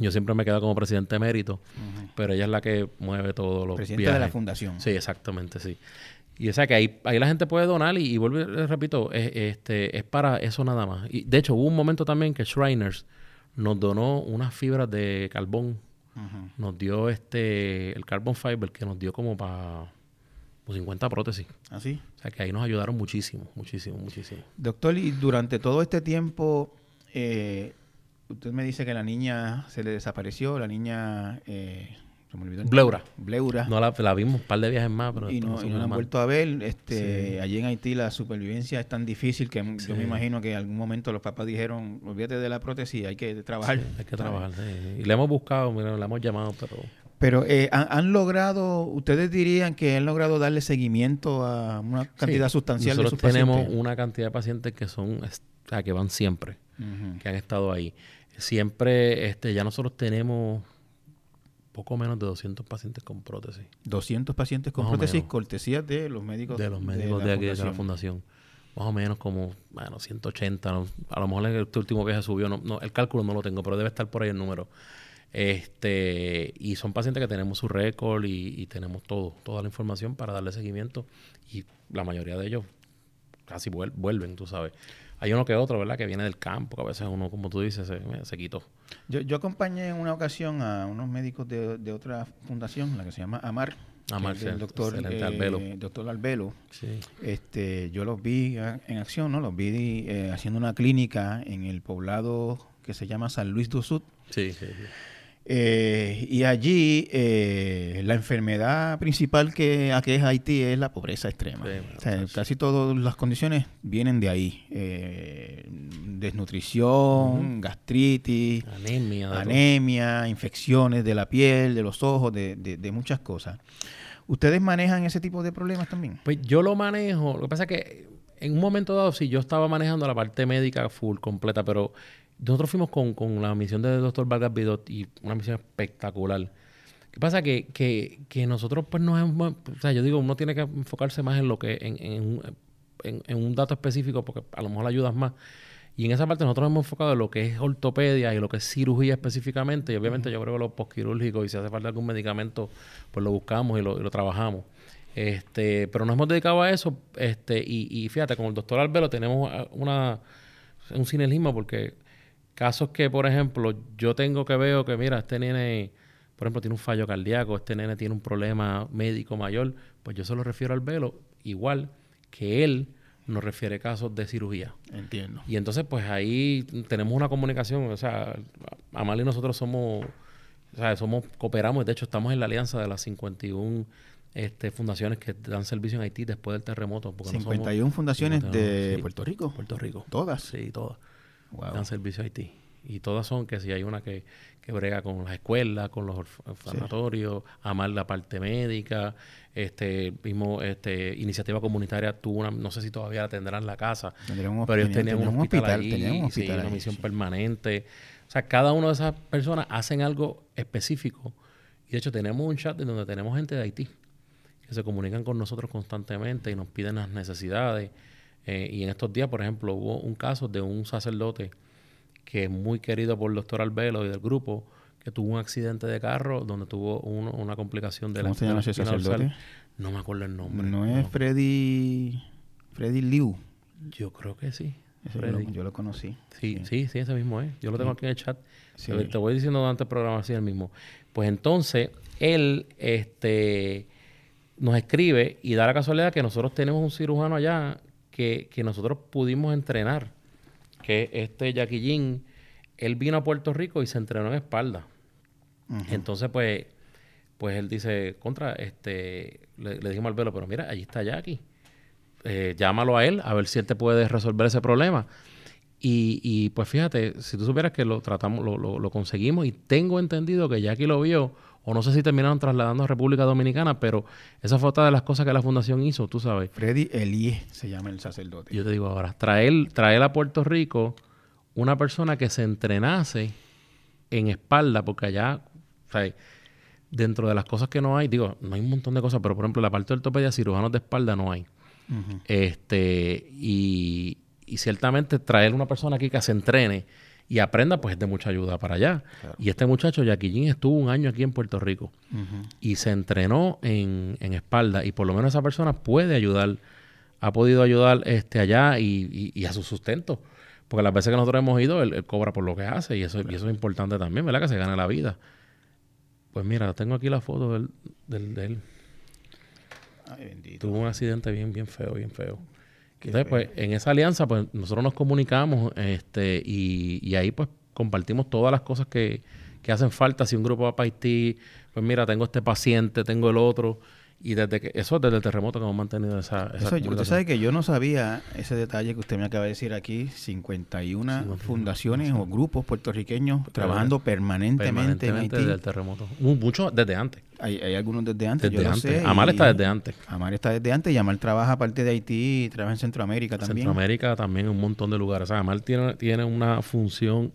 [SPEAKER 2] Yo siempre me quedo como presidente emérito, pero ella es la que mueve todo los
[SPEAKER 1] Presidenta de la fundación.
[SPEAKER 2] Sí, exactamente, sí. Y o sea que ahí, ahí la gente puede donar y, y vuelvo, repito, es, este, es para eso nada más. Y de hecho hubo un momento también que Shriners nos donó unas fibras de carbón. Nos dio este el carbon fiber que nos dio como para 50 prótesis.
[SPEAKER 1] ¿Así?
[SPEAKER 2] ¿Ah, o sea que ahí nos ayudaron muchísimo, muchísimo, muchísimo.
[SPEAKER 1] Doctor, y durante todo este tiempo, eh, usted me dice que la niña se le desapareció, la niña, eh,
[SPEAKER 2] Bleura.
[SPEAKER 1] Bleura.
[SPEAKER 2] No la, la, vimos un par de viajes más, pero
[SPEAKER 1] y no, y no la han vuelto a ver. Este, Allí en Haití la supervivencia es tan difícil que yo me imagino que en algún momento los papás dijeron, olvídate de la prótesis, hay que trabajar.
[SPEAKER 2] hay que trabajar, Y le hemos buscado, mira, le hemos llamado, pero...
[SPEAKER 1] Pero eh, ¿han, logrado, ustedes dirían que han logrado darle seguimiento a una cantidad sustancial
[SPEAKER 2] de sus tenemos una cantidad de pacientes que son, o sea, que van siempre, que han estado ahí. Siempre, este, ya nosotros tenemos poco menos de 200 pacientes con prótesis.
[SPEAKER 1] 200 pacientes con prótesis, cortesía de los médicos
[SPEAKER 2] de los médicos de, aquí de la fundación. Más o menos como, bueno, 180. a lo mejor en este último viaje subió, no, el cálculo no lo tengo, pero debe estar por ahí el número. Este, y son pacientes que tenemos su récord y, tenemos todo, toda la información para darle seguimiento. Y la mayoría de ellos casi vuelven, tú sabes. Hay uno que otro, ¿verdad? Que viene del campo, que a veces uno, como tú dices, se, quitó.
[SPEAKER 1] Yo, yo, acompañé en una ocasión a unos médicos de, otra fundación, la que se llama AMAR.
[SPEAKER 2] AMAR,
[SPEAKER 1] el doctor, eh, doctor Albelo. Sí. Este, yo los vi en acción, ¿no? Los vi eh, haciendo una clínica en el poblado que se llama San Luis do Sud.
[SPEAKER 2] Sí, sí, sí.
[SPEAKER 1] Eh, y allí eh, la enfermedad principal que aqueja Haití es la pobreza extrema. casi todas las condiciones vienen de ahí. Eh, desnutrición, gastritis,
[SPEAKER 2] anemia,
[SPEAKER 1] anemia infecciones de la piel, de los ojos, de, de, muchas cosas. ¿Ustedes manejan ese tipo de problemas también?
[SPEAKER 2] Pues yo lo manejo. Lo que pasa es que en un momento dado sí, yo estaba manejando la parte médica full, completa, pero nosotros fuimos con, con la misión del doctor Vargas Bidot y una misión espectacular. ¿Qué pasa? Que, que, que nosotros, pues, no hemos. O sea, yo digo, uno tiene que enfocarse más en lo que. En, en, en, un dato específico, porque a lo mejor ayudas más. Y en esa parte nosotros hemos enfocado en lo que es ortopedia y lo que es cirugía específicamente. Y obviamente yo creo que lo postquirúrgico y si hace falta algún medicamento, pues lo buscamos y lo, y lo trabajamos. Este, pero nos hemos dedicado a eso. Este, y, y fíjate, con el doctor Albelo tenemos una, un sinergismo porque Casos que, por ejemplo, yo tengo que veo que, mira, este nene, por ejemplo, tiene un fallo cardíaco, este nene tiene un problema médico mayor, pues yo se lo refiero al velo, igual que él nos refiere casos de cirugía.
[SPEAKER 1] Este
[SPEAKER 2] y entonces, pues ahí tenemos una comunicación, o sea, Amal y nosotros somos, o sea, somos, cooperamos, de hecho estamos en la alianza de las 51 este, fundaciones que dan servicio en Haití después del terremoto.
[SPEAKER 1] 51 fundaciones de Puerto Rico.
[SPEAKER 2] Puerto Rico.
[SPEAKER 1] Todas.
[SPEAKER 2] Sí, todas dan servicio a Haití. Y todas son que si hay una que, que brega con las escuelas, con los sanatorios, amar la parte médica, este mismo este iniciativa comunitaria tuvo una, no sé si todavía la tendrán la casa, pero ellos tenían un hospital, ahí, una misión permanente. O sea, cada una de esas personas hacen algo específico. Y de hecho tenemos un chat en donde tenemos gente de Haití que se comunican con nosotros constantemente y nos piden las necesidades. Eh, y en estos días, por ejemplo, hubo un caso de un sacerdote que es muy querido por el doctor Albelo y del grupo, que tuvo un accidente de carro donde tuvo una complicación de
[SPEAKER 1] ¿Cómo la se llama ese sacerdote?
[SPEAKER 2] No me acuerdo el nombre.
[SPEAKER 1] ¿No, es Freddy, Freddy Liu?
[SPEAKER 2] Yo creo que sí.
[SPEAKER 1] yo lo conocí.
[SPEAKER 2] Sí, sí, sí, ese mismo es. Yo lo tengo aquí en el chat. Te voy diciendo durante el programa así el mismo. Pues entonces, él este, nos escribe y da la casualidad que nosotros tenemos un cirujano allá que, nosotros pudimos entrenar, que este Jackie Jean, él vino a Puerto Rico y se entrenó en espalda. Entonces, pues, pues él dice, contra, este, le, dijimos al velo, pero mira, allí está Jackie. Eh, llámalo a él a ver si él te puede resolver ese problema. Y, y pues fíjate, si tú supieras que lo tratamos, lo, lo, lo conseguimos y tengo entendido que Jackie lo vio o no sé si terminaron trasladando a República Dominicana, pero esa fue otra de las cosas que la fundación hizo, tú sabes.
[SPEAKER 1] Freddy Elie se llama el sacerdote.
[SPEAKER 2] Yo te digo ahora, traer, traer a Puerto Rico una persona que se entrenase en espalda, porque allá, o sea, dentro de las cosas que no hay, digo, no hay un montón de cosas, pero por ejemplo, la parte de ortopedia, cirujanos de espalda no hay. Este, y, y ciertamente traer una persona aquí que se entrene y aprenda, pues es de mucha ayuda para allá. Y este muchacho, Jackie estuvo un año aquí en Puerto Rico y se entrenó en, en, espalda y por lo menos esa persona puede ayudar, ha podido ayudar este allá y, y, a su sustento. Porque las veces que nosotros hemos ido, él, cobra por lo que hace y eso, y eso es importante también, ¿verdad? Que se gane la vida. Pues mira, tengo aquí la foto del, del, de él. Tuvo un accidente bien, bien feo, bien feo. Entonces, pues, en esa alianza, pues, nosotros nos comunicamos este, y, ahí, pues, compartimos todas las cosas que, que hacen falta si un grupo va para Haití, pues mira, tengo este paciente, tengo el otro. Y desde que eso desde el terremoto que hemos mantenido esa, esa
[SPEAKER 1] eso, Usted sabe que yo no sabía ese detalle que usted me acaba de decir aquí, 51 fundaciones o grupos puertorriqueños trabajando permanentemente, en Haití.
[SPEAKER 2] desde el terremoto. Muchos desde antes.
[SPEAKER 1] Hay, hay, algunos desde antes,
[SPEAKER 2] desde yo antes. sé. Amal está desde antes.
[SPEAKER 1] Amal está desde antes y Amal trabaja aparte de Haití y trabaja en Centroamérica también.
[SPEAKER 2] Centroamérica también en un montón de lugares. O sea, Amal tiene, tiene una función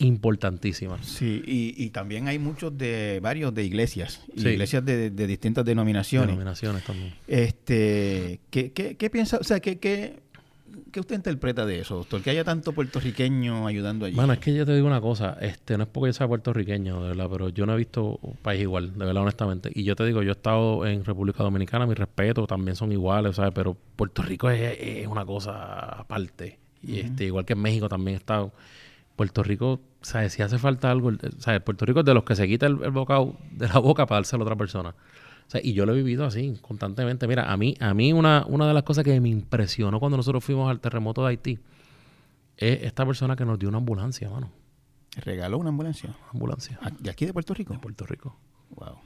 [SPEAKER 2] importantísima.
[SPEAKER 1] Sí, y, también hay muchos de varios de iglesias, iglesias de, distintas denominaciones.
[SPEAKER 2] Denominaciones también.
[SPEAKER 1] Este, ¿qué, qué, piensa, o sea, qué, qué, qué, usted interpreta de eso, doctor? Que haya tanto puertorriqueño ayudando allí.
[SPEAKER 2] Bueno, es que yo te digo una cosa, este, no es porque yo sea puertorriqueño, de verdad, pero yo no he visto un país igual, de verdad, honestamente. Y yo te digo, yo he estado en República Dominicana, mi respeto, también son iguales, ¿sabes? Pero Puerto Rico es, una cosa aparte. Y este, igual que en México también he estado. Puerto Rico, ¿sabes? Si hace falta algo, ¿sabes? Puerto Rico es de los que se quita el, bocado de la boca para dárselo a otra persona. O sea, y yo lo he vivido así, constantemente. Mira, a mí, a mí una, una de las cosas que me impresionó cuando nosotros fuimos al terremoto de Haití es esta persona que nos dio una ambulancia, mano.
[SPEAKER 1] ¿Regaló una ambulancia?
[SPEAKER 2] ambulancia.
[SPEAKER 1] Ah, ¿De aquí de Puerto Rico?
[SPEAKER 2] De Puerto Rico.
[SPEAKER 1] Wow.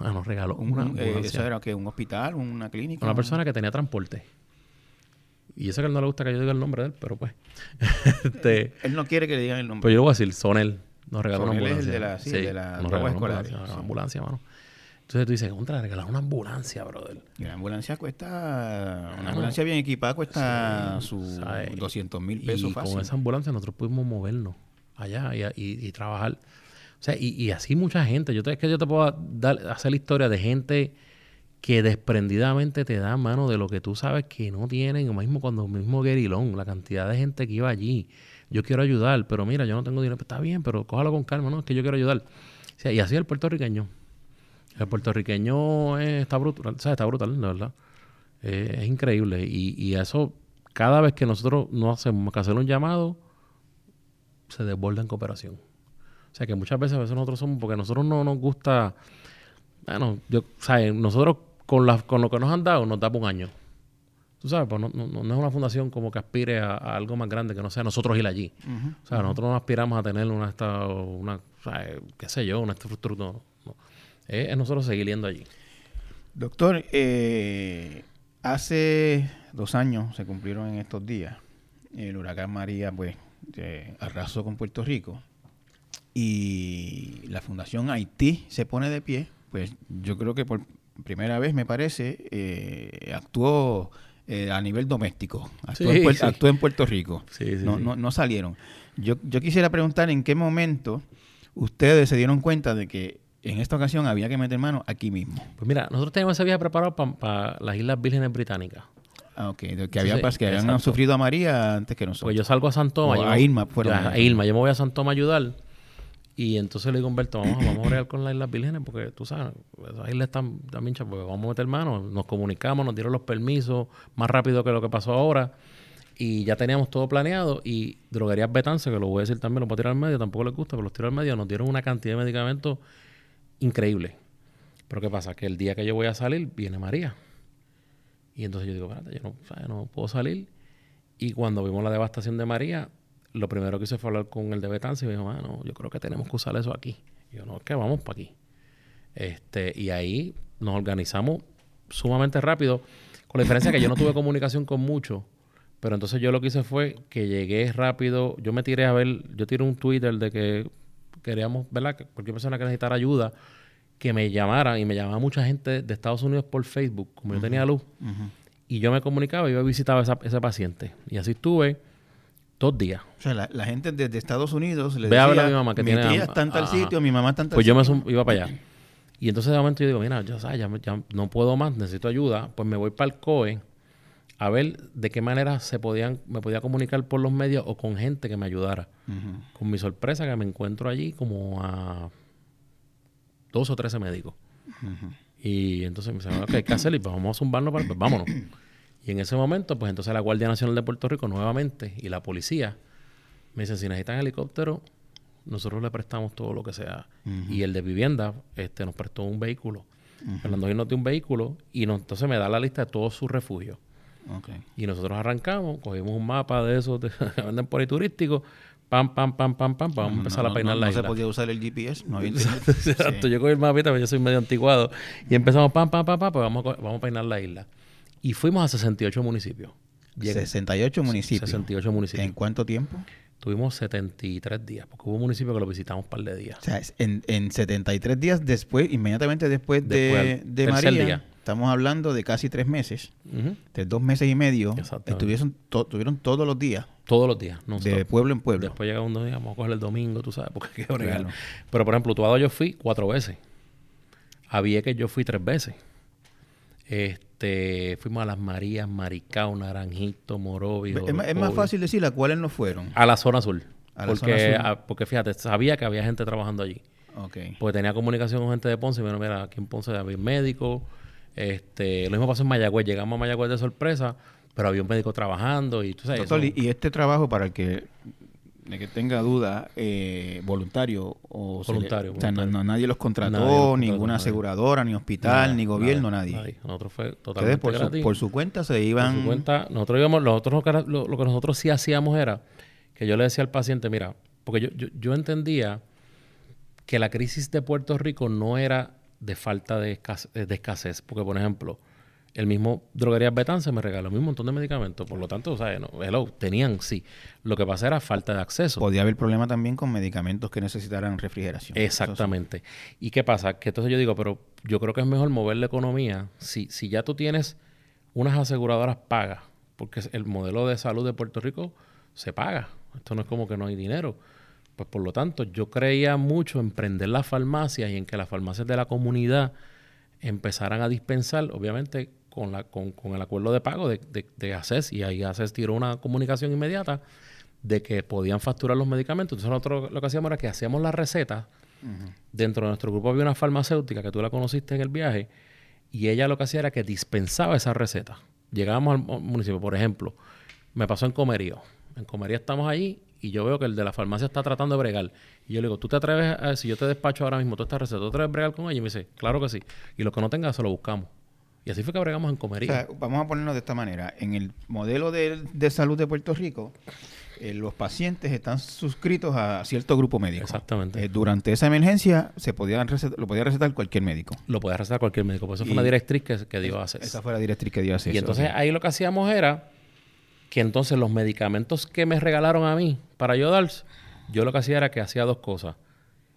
[SPEAKER 2] Ah, nos regaló una
[SPEAKER 1] eh, ambulancia. ¿Eso era que un hospital, una clínica?
[SPEAKER 2] Una persona que tenía transporte. Y eso que él no le gusta que yo diga el nombre de él, pero pues.
[SPEAKER 1] este, él no quiere que le digan el nombre.
[SPEAKER 2] Pues yo voy a decir, Sonel. Nos regaló una ambulancia.
[SPEAKER 1] Es el de la, sí, de la nos regaló
[SPEAKER 2] una ambulancia, una ambulancia, mano. Entonces tú dices, contra, regalar una ambulancia, brother.
[SPEAKER 1] Y la ambulancia cuesta, una ambulancia bien equipada cuesta sus 200 mil pesos
[SPEAKER 2] y
[SPEAKER 1] fácil.
[SPEAKER 2] con esa ambulancia nosotros pudimos movernos allá y, y, trabajar. O sea, y, y, así mucha gente. Yo te, es que yo te puedo dar, hacer la historia de gente que desprendidamente te da mano de lo que tú sabes que no tienen, o mismo cuando mismo Guerilón, la cantidad de gente que iba allí, yo quiero ayudar, pero mira, yo no tengo dinero, está bien, pero cójalo con calma, no, es que yo quiero ayudar. y así el puertorriqueño. El puertorriqueño está brutal, o sea, está brutal, de verdad. es increíble. Y, y eso, cada vez que nosotros no hacemos que hacer un llamado, se desborda en cooperación. O sea que muchas veces a veces nosotros somos, porque a nosotros no nos gusta, bueno, yo, o sea, nosotros con, con lo que nos han dado, nos da por un año. Tú sabes, pues no, no, no, es una fundación como que aspire a, algo más grande que no sea nosotros ir allí. o sea, nosotros no aspiramos a tener una, esta, una qué sé yo, una estructura. Es, nosotros seguir yendo allí.
[SPEAKER 1] Doctor, eh, hace dos años se cumplieron en estos días. El huracán María, pues, arrasó con Puerto Rico. Y la Fundación Haití se pone de pie. Pues yo creo que por primera vez, me parece, eh, actuó eh, a nivel doméstico. Actuó, en, Puerto Rico. no, no, no, salieron. Yo, yo quisiera preguntar en qué momento ustedes se dieron cuenta de que en esta ocasión había que meter mano aquí mismo.
[SPEAKER 2] Pues mira, nosotros teníamos ese viaje preparado para las Islas Vírgenes Británicas.
[SPEAKER 1] Ah, ok. que, había, que habían sufrido a María antes que nosotros.
[SPEAKER 2] Pues yo salgo a San Tomás.
[SPEAKER 1] a Irma.
[SPEAKER 2] a Irma. Yo me voy a San Tomás a ayudar. Y entonces le digo a Humberto, vamos, vamos a bregar con las Islas Vírgenes porque tú sabes, esas islas están también porque vamos a meter mano, nos comunicamos, nos dieron los permisos más rápido que lo que pasó ahora. Y ya teníamos todo planeado. Y Droguerías Betance, que lo voy a decir también, lo voy tirar al medio, tampoco le gusta, pero los tiro al medio, nos dieron una cantidad de medicamentos increíble. Pero ¿qué pasa? Que el día que yo voy a salir, viene María. Y entonces yo digo, espérate, yo no, no puedo salir. Y cuando vimos la devastación de María, lo primero que hice fue hablar con el de Betance y me dijo, bueno, yo creo que tenemos que usar eso aquí. Y yo, no, es que vamos para aquí. Este, y ahí nos organizamos sumamente rápido, con la diferencia que yo no tuve comunicación con muchos, pero entonces yo lo que hice fue que llegué rápido, yo me tiré a ver, yo tiré un Twitter de que queríamos, ¿verdad? Que cualquier persona que necesitara ayuda, que me llamara y me llamaba mucha gente de Estados Unidos por Facebook, como yo tenía luz, y yo me comunicaba y yo visitaba a ese paciente. Y así estuve dos días.
[SPEAKER 1] O sea, la, gente desde Estados Unidos
[SPEAKER 2] le decía, a a mi mamá que mi
[SPEAKER 1] tía está en tal sitio, mi mamá está en tal
[SPEAKER 2] pues
[SPEAKER 1] sitio.
[SPEAKER 2] Pues yo me iba para allá. Y entonces de momento yo digo, mira, ya, ya, no puedo más, necesito ayuda. Pues me voy para el COE a ver de qué manera se podían, me podía comunicar por los medios o con gente que me ayudara. Con mi sorpresa que me encuentro allí como a dos o trece médicos. Y entonces me dice, ok, que hacer y pues vamos a zumbarnos para, pues vámonos. Y en ese momento, pues entonces la Guardia Nacional de Puerto Rico nuevamente y la policía me dicen, si necesitan helicóptero, nosotros le prestamos todo lo que sea. Y el de vivienda este, nos prestó un vehículo. Fernando Gil nos dio un vehículo y entonces me da la lista de todos sus refugios. Y nosotros arrancamos, cogimos un mapa de esos que venden por ahí turísticos, pam, pam, pam, pam, pam, vamos a empezar a peinar la
[SPEAKER 1] no
[SPEAKER 2] isla.
[SPEAKER 1] se podía usar el GPS, no había
[SPEAKER 2] Exacto, yo con el mapita, pero yo soy medio antiguado. Y empezamos pam, pam, pam, pam, pues vamos, a vamos a peinar la isla. Y fuimos a 68 municipios. Llega-
[SPEAKER 1] 68 municipios.
[SPEAKER 2] 68 municipios.
[SPEAKER 1] ¿En cuánto tiempo?
[SPEAKER 2] Tuvimos 73 días, porque hubo municipios que lo visitamos un par de días.
[SPEAKER 1] O sea, en, en 73 días después, inmediatamente después,
[SPEAKER 2] Después,
[SPEAKER 1] de, de María,
[SPEAKER 2] día.
[SPEAKER 1] estamos hablando de casi tres meses,
[SPEAKER 2] Ujú.
[SPEAKER 1] de dos meses y medio, estuvieron, to- tuvieron todos los días,
[SPEAKER 2] Todos los días, no
[SPEAKER 1] de pueblo en pueblo.
[SPEAKER 2] Después llega un día, vamos a coger el domingo, tú sabes, porque bregar.
[SPEAKER 1] Claro.
[SPEAKER 2] Pero, por ejemplo, Utuado yo fui cuatro veces. A Vieques yo fui tres veces. Este, fuimos a Las Marías, Maricao, Naranjito, Morovio.
[SPEAKER 1] es, más- es más fácil decir a cuáles no fueron.
[SPEAKER 2] A la zona.
[SPEAKER 1] A la
[SPEAKER 2] porque,
[SPEAKER 1] zona azul.
[SPEAKER 2] a- porque fíjate, sabía que había gente trabajando allí. Porque tenía comunicación con gente de Ponce. Y me dijeron, mira, aquí en Ponce había un médico. Este, lo mismo pasó en Mayagüez. Llegamos a Mayagüez de sorpresa, pero había un médico trabajando. Y tú sabes, eso-
[SPEAKER 1] y este trabajo para el que, de que tenga duda, eh, voluntario o le-
[SPEAKER 2] Voluntario,
[SPEAKER 1] o sea, no-
[SPEAKER 2] voluntario.
[SPEAKER 1] no- nadie los contrató,
[SPEAKER 2] Nadie los contrató,
[SPEAKER 1] ninguna
[SPEAKER 2] nadie.
[SPEAKER 1] aseguradora, ni hospital,
[SPEAKER 2] Nada,
[SPEAKER 1] ni gobierno,
[SPEAKER 2] nada,
[SPEAKER 1] nadie.
[SPEAKER 2] Nosotros fue
[SPEAKER 1] Ustedes
[SPEAKER 2] totalmente
[SPEAKER 1] por su, por cuenta se
[SPEAKER 2] Por
[SPEAKER 1] iban.
[SPEAKER 2] su cuenta, nosotros íbamos, nosotros lo que, era- lo, lo que nosotros sí hacíamos era que yo le decía al paciente, mira, porque yo, yo, yo entendía que la crisis de Puerto Rico no era de falta de escasez, de escasez, porque por ejemplo, el mismo droguería Betance me regaló un montón de medicamentos, por lo tanto, o sea, no, hello, tenían sí, lo que pasa era falta de acceso.
[SPEAKER 1] Podía haber problema también con medicamentos que necesitaran refrigeración.
[SPEAKER 2] Exactamente. ¿Y qué pasa? Que entonces yo digo, pero yo creo que es mejor mover la economía si, si ya tú tienes unas aseguradoras pagas, porque el modelo de salud de Puerto Rico se paga. Esto no es como que no hay dinero. Pues por lo tanto, yo creía mucho en prender las farmacias y en que las farmacias de la comunidad empezaran a dispensar, obviamente con, la, con, con el acuerdo de pago de, de, de ACES, y ahí ACES tiró una comunicación inmediata de que podían facturar los medicamentos. Entonces nosotros lo que hacíamos era que hacíamos la receta. Dentro de nuestro grupo había una farmacéutica que tú la conociste en el viaje y ella lo que hacía era que dispensaba esa receta. Llegábamos al mu- municipio, por ejemplo, me pasó en Comerío. En Comerío estamos allí y yo veo que el de la farmacia está tratando de bregar. Y yo le digo, ¿tú te atreves a, si yo te despacho ahora mismo toda esta receta, ¿tú te atreves a bregar con ella? Y me dice, claro que sí. Y lo que no tenga, se lo buscamos. Y así fue que bregamos en
[SPEAKER 1] O sea, vamos a ponernos de esta manera. En el modelo de, de salud de Puerto Rico, eh, los pacientes están suscritos a cierto grupo médico.
[SPEAKER 2] Exactamente.
[SPEAKER 1] Eh, durante esa emergencia se podía recetar- lo podía recetar cualquier médico.
[SPEAKER 2] lo puede recetar cualquier médico. Por eso fue una directriz que, que dio ACES.
[SPEAKER 1] Esa fue la directriz que dio ACES.
[SPEAKER 2] Y entonces ahí lo que hacíamos era que entonces los medicamentos que me regalaron a mí para yo dar, yo lo que hacía era que hacía dos cosas.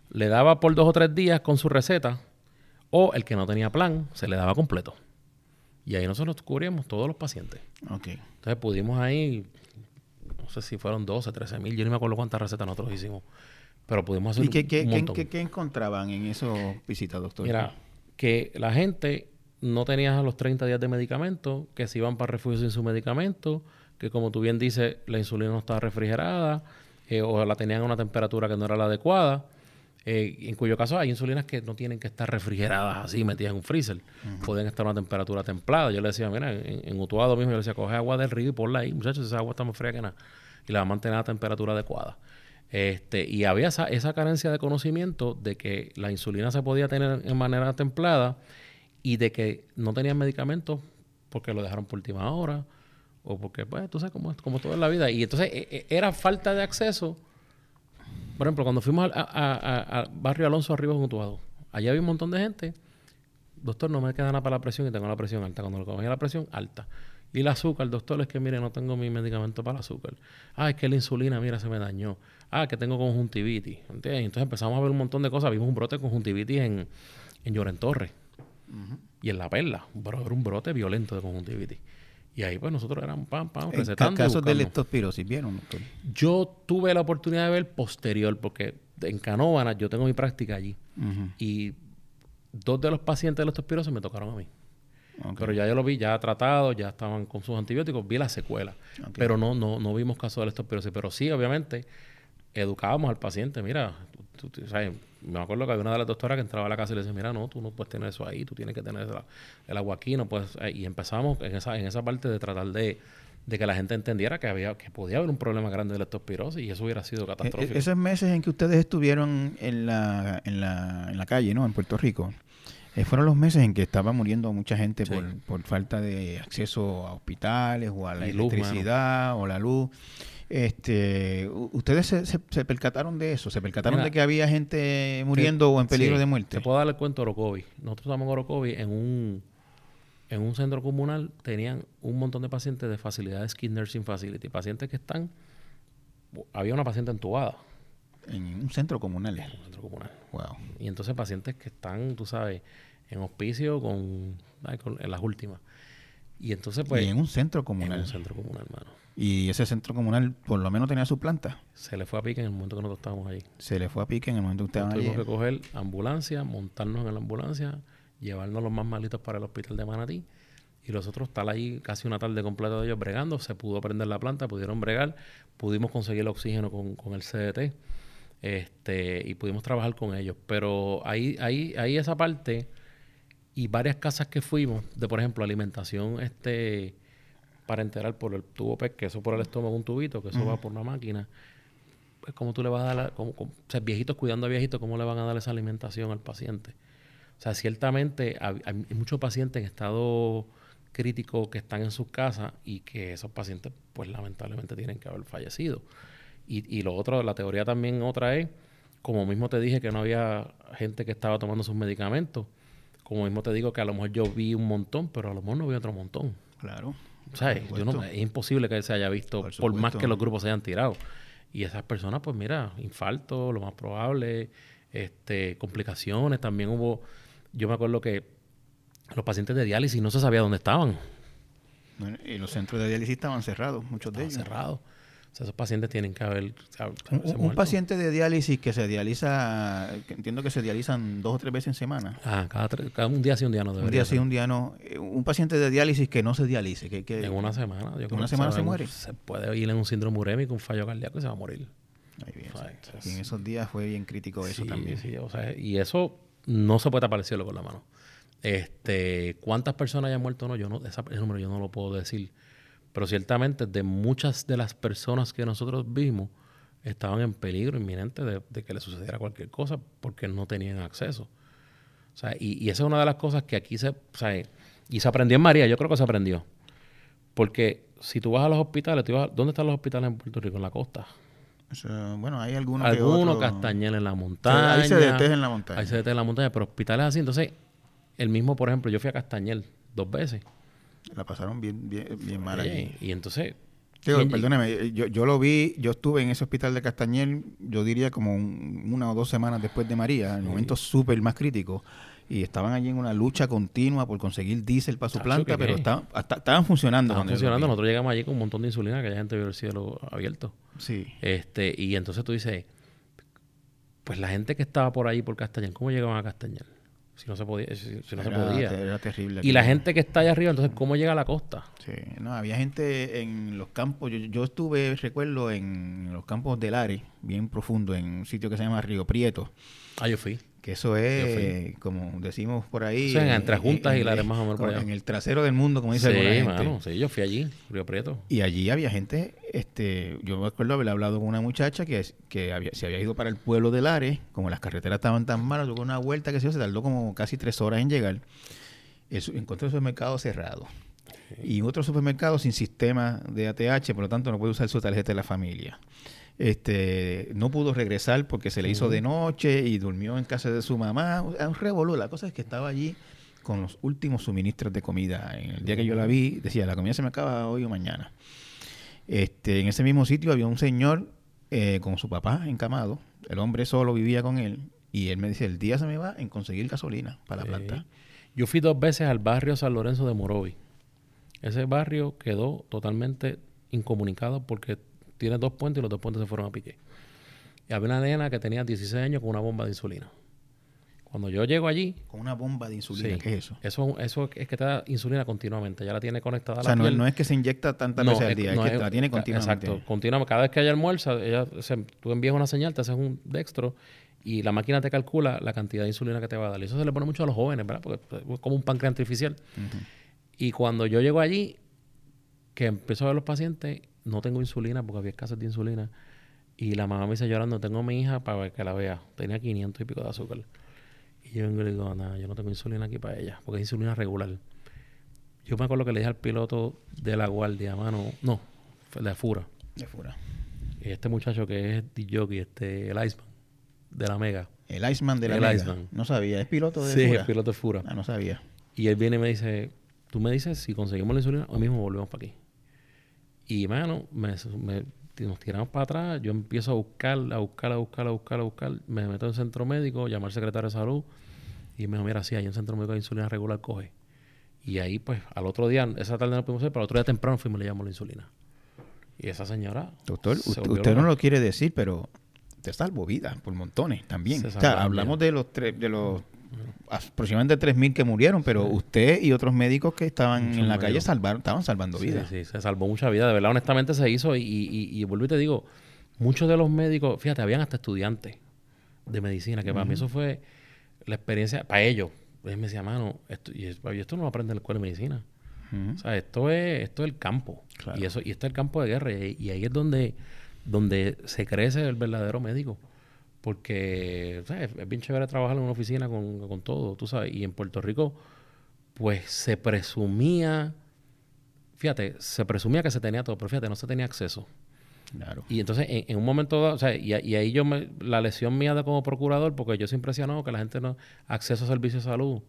[SPEAKER 2] Le daba por dos o tres días con su receta, o el que no tenía plan, se le daba completo. Y ahí nosotros cubríamos todos los pacientes. Entonces pudimos ahí, no sé si fueron 12, 13 mil, yo no me acuerdo cuántas recetas nosotros hicimos, pero pudimos hacer
[SPEAKER 1] ¿Y qué, qué-
[SPEAKER 2] un
[SPEAKER 1] qué-
[SPEAKER 2] montón.
[SPEAKER 1] qué- qué encontraban en esos visitas, doctor?
[SPEAKER 2] Mira, que la gente no tenía los 30 días de medicamento, que se iban para refugio sin su medicamento, que como tú bien dices, la insulina no estaba refrigerada, eh, o la tenían a una temperatura que no era la adecuada, eh, en cuyo caso hay insulinas que no tienen que estar refrigeradas así, metidas en un freezer, pueden estar a una temperatura templada. Yo le decía, mira, en, en Utuado mismo, yo le decía, coge agua del río y ponla ahí, muchachos, esa agua está más fría que nada, y la va a mantener a temperatura adecuada. Este, y había esa, esa carencia de conocimiento de que la insulina se podía tener en manera templada y de que no tenían medicamentos porque lo dejaron por última hora o porque, pues, tú sabes cómo, es- como todo en la vida. Y entonces e- e- era falta de acceso. Por ejemplo, cuando fuimos al a, a- Barrio Alonso Arriba en Utuado, allá había un montón de gente. Doctor, no me queda nada para la presión y tengo la presión alta. Cuando le cogía la presión, alta. Y el azúcar, doctor, es que mire, no tengo mi medicamento para el azúcar. Ah, es que la insulina, mira, se me dañó. Ah, que tengo conjuntivitis. ¿Entiendes? Entonces empezamos a ver un montón de cosas. Vimos un brote de conjuntivitis en, en Lloren Torres y en La Perla. Un bro- Era un brote violento de conjuntivitis. Y ahí, pues, nosotros éramos pam, pam, recetando.
[SPEAKER 1] casos de leptospirosis, ¿vieron, doctor?
[SPEAKER 2] Yo tuve la oportunidad de ver posterior, porque en Canóvanas yo tengo mi práctica allí. Y dos de los pacientes de leptospirosis me tocaron a mí. Pero ya yo lo vi, ya tratado, ya estaban con sus antibióticos, vi la secuela. Pero no, no, no vimos casos de leptospirosis. Pero sí, obviamente, educábamos al paciente. Mira, tú- tú- ¿sabes? Me acuerdo que había una de las doctoras que entraba a la casa y le decía, mira, no, tú no puedes tener eso ahí, tú tienes que tener la- el agua aquí, no puedes... eh, Y empezamos en esa, en esa parte de tratar de, de que la gente entendiera que había que podía haber un problema grande de leptospirosis y eso hubiera sido
[SPEAKER 1] E-
[SPEAKER 2] catastrófico.
[SPEAKER 1] e- esos meses en que ustedes estuvieron en la, en la, en la calle, ¿no? En Puerto Rico, eh, fueron los meses en que estaba muriendo mucha gente
[SPEAKER 2] Sí.
[SPEAKER 1] por, por falta de acceso a hospitales o a la
[SPEAKER 2] Y luz,
[SPEAKER 1] electricidad o la luz. Este, ¿Ustedes se, percataron de eso? ¿Se percataron de que había gente muriendo o en peligro de muerte?
[SPEAKER 2] Te puedo dar el cuento de Orocovi. Nosotros estamos en Orocovi en un, en un centro comunal, tenían un montón de pacientes de facilidades Skin Nursing Facility, pacientes que están... Había una paciente entubada.
[SPEAKER 1] En un centro comunal.
[SPEAKER 2] En un centro comunal.
[SPEAKER 1] Wow.
[SPEAKER 2] Y entonces pacientes que están, tú sabes, en hospicio con, en las últimas. Y entonces, pues.
[SPEAKER 1] Y en un centro comunal.
[SPEAKER 2] En un centro comunal, hermano.
[SPEAKER 1] Y ese centro comunal por lo menos tenía su planta.
[SPEAKER 2] Se le fue a pique en el momento que nosotros estábamos allí.
[SPEAKER 1] Se le fue a pique en el momento que estábamos allí.
[SPEAKER 2] Tuvimos que coger ambulancia, montarnos en la ambulancia, llevarnos los más malitos para el hospital de Manatí. Y los otros estar ahí casi una tarde completa de ellos bregando. Se pudo prender la planta, pudieron bregar. Pudimos conseguir el oxígeno con, con el CDT. Este, y pudimos trabajar con ellos. Pero ahí, ahí, ahí esa parte y varias casas que fuimos, de por ejemplo, alimentación este para enterar por el tubo PEC, que eso por el estómago un tubito, que eso va por una máquina. Pues, ¿cómo tú le vas a dar, como, o sea, viejitos cuidando a viejitos, cómo le van a dar esa alimentación al paciente? O sea, ciertamente hay, muchos pacientes en estado crítico que están en sus casas y que esos pacientes, pues lamentablemente tienen que haber fallecido. Y, y lo otro, la teoría también otra es, como mismo te dije que no había gente que estaba tomando sus medicamentos, como mismo te digo que a lo mejor yo vi un montón, pero a lo mejor no vi otro montón.
[SPEAKER 1] Claro.
[SPEAKER 2] ¿Sabes? Yo no, es imposible que se haya visto, por, más que los grupos se hayan tirado. Y esas personas, pues mira, infarto, lo más probable, este, complicaciones. También hubo, yo me acuerdo que los pacientes de diálisis no se sabía dónde estaban.
[SPEAKER 1] y los centros de diálisis estaban cerrados, muchos de ellos.
[SPEAKER 2] cerrados. O sea, esos pacientes tienen que haber...
[SPEAKER 1] Un, paciente de diálisis que se dializa, entiendo que se dializan dos o tres veces en semana.
[SPEAKER 2] Ah, cada, cada un día sí, un día no.
[SPEAKER 1] Un día sí, un día no. Eh, un paciente de diálisis que no se dialice. Que, que
[SPEAKER 2] en una semana.
[SPEAKER 1] en una semana se, muere.
[SPEAKER 2] Se puede ir en un síndrome urémico, un fallo cardíaco y se va a morir.
[SPEAKER 1] y en esos días fue bien crítico eso también.
[SPEAKER 2] Sí, o sea, y eso no se puede tapar el cielo con la mano. Este, ¿Cuántas personas hayan muerto o no? Yo no, ese número yo no lo puedo decir pero ciertamente de muchas de las personas que nosotros vimos estaban en peligro inminente de, que le sucediera cualquier cosa porque no tenían acceso. O sea, y, esa es una de las cosas que aquí se... O sea, y se aprendió en María, yo creo que se aprendió. Porque si tú vas a los hospitales, ¿dónde están los hospitales en Puerto Rico? En la costa.
[SPEAKER 1] bueno, hay algunos
[SPEAKER 2] Algunos, Castañel en la montaña.
[SPEAKER 1] Hay CDT en la montaña.
[SPEAKER 2] Hay CDT en la montaña, pero hospitales así. Entonces, el mismo, por ejemplo, yo fui a Castañel dos veces.
[SPEAKER 1] La pasaron bien, bien, bien mal allí.
[SPEAKER 2] Y entonces...
[SPEAKER 1] perdóneme, yo, yo, lo vi, yo estuve en ese hospital de Castañel, yo diría como una o dos semanas después de María, en momentos súper más críticos, y estaban allí en una lucha continua por conseguir diésel para su planta, pero estaban, estaban funcionando.
[SPEAKER 2] Estaban funcionando, nosotros llegamos allí con un montón de insulina, que la gente vio el cielo abierto.
[SPEAKER 1] Sí.
[SPEAKER 2] Este, y entonces tú dices, pues la gente que estaba por ahí por Castañel, ¿cómo llegaban a Castañel? Si no se podía. Si, no se podía.
[SPEAKER 1] Era terrible.
[SPEAKER 2] Y la gente que está allá arriba, entonces, ¿cómo llega a la costa?
[SPEAKER 1] Sí, no, había gente en los campos. Yo, yo estuve, recuerdo, en los campos del Are, bien profundo, en un sitio que se llama Río Prieto.
[SPEAKER 2] Ah, yo fui.
[SPEAKER 1] Que eso es, como decimos por ahí. O
[SPEAKER 2] sea, entre juntas y la más o menos por
[SPEAKER 1] En el trasero del mundo, como dice
[SPEAKER 2] sí, Mano, sí, yo fui allí, Río Prieto.
[SPEAKER 1] Y allí había gente, este, yo me acuerdo haber hablado con una muchacha que, que había, se había ido para el pueblo del Are, como las carreteras estaban tan malas, tuvo una vuelta que se, se tardó como casi tres horas en llegar. encontré el supermercado cerrado. Y otro supermercado sin sistema de ATH, por lo tanto no puede usar su tarjeta de la familia. Este, no pudo regresar porque se le hizo de noche y durmió en casa de su mamá. Un revolú. La cosa es que estaba allí con los últimos suministros de comida. En el día que yo la vi, decía, la comida se me acaba hoy o mañana. Este, en ese mismo sitio había un señor eh, con su papá encamado. El hombre solo vivía con él. Y él me dice, el día se me va en conseguir gasolina para la planta.
[SPEAKER 2] Yo fui dos veces al barrio San Lorenzo de Morovi. Ese barrio quedó totalmente incomunicado porque tiene dos puentes y los dos puentes se fueron a pique. Y había una nena que tenía 16 años con una bomba de insulina. Cuando yo llego allí...
[SPEAKER 1] Con una bomba de insulina, ¿qué es eso?
[SPEAKER 2] Eso, eso es que te da insulina continuamente, ya la tiene conectada
[SPEAKER 1] a
[SPEAKER 2] la O
[SPEAKER 1] sea, no, es que se inyecta tantas veces al día, es que la tiene continuamente.
[SPEAKER 2] Exacto, continuamente. Cada vez que hay almuerzo, ella tú envías una señal, te haces un dextro y la máquina te calcula la cantidad de insulina que te va a dar. Y eso se le pone mucho a los jóvenes, ¿verdad? Porque es como un páncreas artificial. Y cuando yo llego allí, que empiezo a ver los pacientes, no tengo insulina porque había escasez de insulina. Y la mamá me dice llorando, tengo a mi hija para que la vea. Tenía 500 y pico de azúcar. Y yo vengo y le digo, nada, yo no tengo insulina aquí para ella, porque es insulina regular. Yo me acuerdo que le dije al piloto de la guardia, mano, no, de Fura.
[SPEAKER 1] De Fura.
[SPEAKER 2] este muchacho que es DJ, este, el Iceman, de la Mega.
[SPEAKER 1] El Iceman de la el Mega. Iceman. No sabía, es piloto de
[SPEAKER 2] Sí, es piloto de Fura.
[SPEAKER 1] Ah, no sabía.
[SPEAKER 2] Y él viene y me dice, tú me dices si conseguimos la insulina, hoy mismo volvemos para aquí. Y, mano, me, nos tiramos para atrás, yo empiezo a buscar, a buscar, a buscar, a buscar, a buscar, me meto en el centro médico, llamo al secretario de salud y me dijo, mira, sí, hay un centro médico de insulina regular, coge. Y ahí, pues, al otro día, esa tarde no pudimos hacer, pero al otro día temprano fuimos y le llamamos la insulina. Y esa señora...
[SPEAKER 1] Doctor, usted, no lo quiere decir, pero te salvo vida por montones también. O sea, hablamos de los, tres, de los aproximadamente 3.000 que murieron, pero usted y otros médicos que estaban en la calle salvaron, estaban salvando vidas.
[SPEAKER 2] Sí, se salvó mucha vida. De verdad, honestamente se hizo. Y, y, vuelvo y te digo, muchos de los médicos, fíjate, habían hasta estudiantes de medicina, que para mí eso fue la experiencia, para ellos. Ellos me decían, mano, esto, y esto no lo aprende en la escuela de medicina. O sea, esto es, esto es el campo. Y eso y esto es el campo de guerra. Y, ahí es donde, donde se crece el verdadero médico porque es bien chévere trabajar en una oficina con, todo, tú sabes. Y en Puerto Rico, pues se presumía, fíjate, se presumía que se tenía todo, pero fíjate, no se tenía acceso. Claro. Y entonces, en, un momento dado, o sea, y, ahí yo, me, la lesión mía de como procurador, porque yo siempre decía, no, que la gente no, acceso a servicios de salud.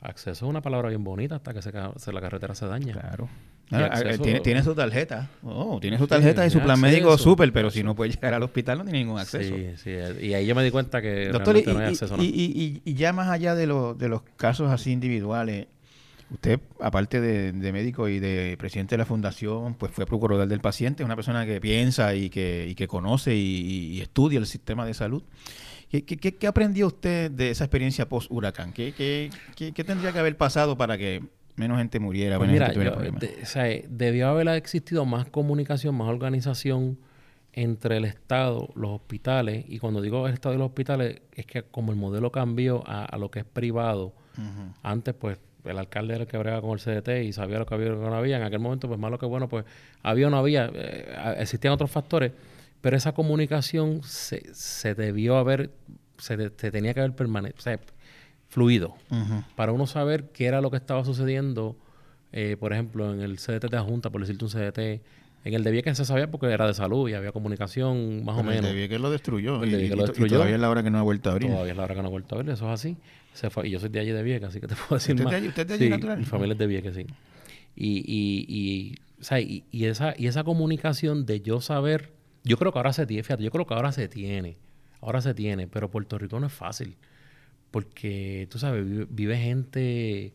[SPEAKER 2] Acceso es una palabra bien bonita hasta que se, se la carretera se daña.
[SPEAKER 1] Claro. Eh, tiene, su tarjeta. Oh, tiene su tarjeta y su plan médico súper, pero si no puede llegar al hospital no tiene ningún acceso.
[SPEAKER 2] Sí, sí. Y ahí yo me di cuenta que
[SPEAKER 1] Doctor, y, no hay acceso. Y, y, ya más allá de, de los casos así individuales, usted, aparte de, médico y de presidente de la fundación, pues fue procurador del paciente, es una persona que piensa y que, y que conoce y, estudia el sistema de salud. ¿Qué, qué, qué aprendió usted de esa experiencia post-huracán? ¿Qué, ¿Qué, tendría que haber pasado para que menos gente muriera,
[SPEAKER 2] pues mira, o sea, debió haber existido más comunicación, más organización entre el Estado, los hospitales, y cuando digo el Estado y los hospitales, es que como el modelo cambió a, lo que es privado, antes pues el alcalde era el que brega con el CDT y sabía lo que había y lo que no había, en aquel momento pues malo que bueno, pues había o no había, eh, existían otros factores, pero esa comunicación se, se debió haber, se, se tenía que haber permanecido, sea, fluido para uno saber qué era lo que estaba sucediendo, eh, por ejemplo, en el CDT de la Junta, por decirte un CDT. En el de Vieques se sabía porque era de salud y había comunicación más o menos. El
[SPEAKER 1] de Vieques lo destruyó. El de lo destruyó. Y todavía es la hora que no ha vuelto a abrir.
[SPEAKER 2] Todavía es la hora que no ha vuelto a abrir, eso es así. Se fue, y yo soy de allí de Vieques, así que te puedo decir
[SPEAKER 1] ¿Usted
[SPEAKER 2] más.
[SPEAKER 1] De, ¿Usted de allí natural?
[SPEAKER 2] Mi familia es de Vieques, sí. Y, y, y, o sea, y, y, esa, y esa comunicación de yo saber, yo creo que ahora se tiene, fíjate, yo creo que ahora se tiene, ahora se tiene, pero Puerto Rico no es fácil porque tú sabes, vive, gente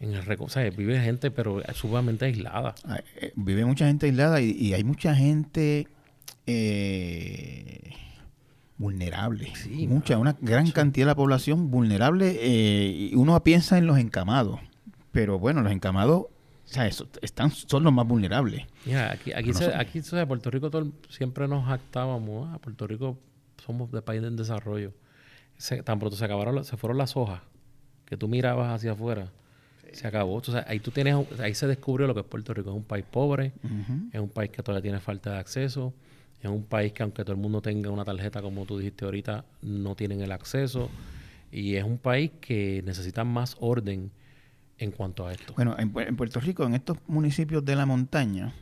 [SPEAKER 2] en el ¿sabes? vive gente pero sumamente aislada.
[SPEAKER 1] Eh, vive mucha gente aislada y, hay mucha gente eh, vulnerable. Sí, mucha, una gran cantidad de la población vulnerable. Eh, y uno piensa en los encamados, pero bueno, los encamados están, son los más vulnerables.
[SPEAKER 2] Mira, aquí, aquí, aquí Puerto Rico siempre nos jactábamos, ah, Puerto Rico somos de país en desarrollo tan pronto se acabaron, se fueron las hojas que tú mirabas hacia afuera, se acabó. Ahí tú tienes, ahí se descubrió lo que es Puerto Rico. Es un país pobre, es un país que todavía tiene falta de acceso, es un país que aunque todo el mundo tenga una tarjeta, como tú dijiste ahorita, no tienen el acceso. Y es un país que necesita más orden en cuanto a esto.
[SPEAKER 1] Bueno, en, en Puerto Rico, en estos municipios de la montaña,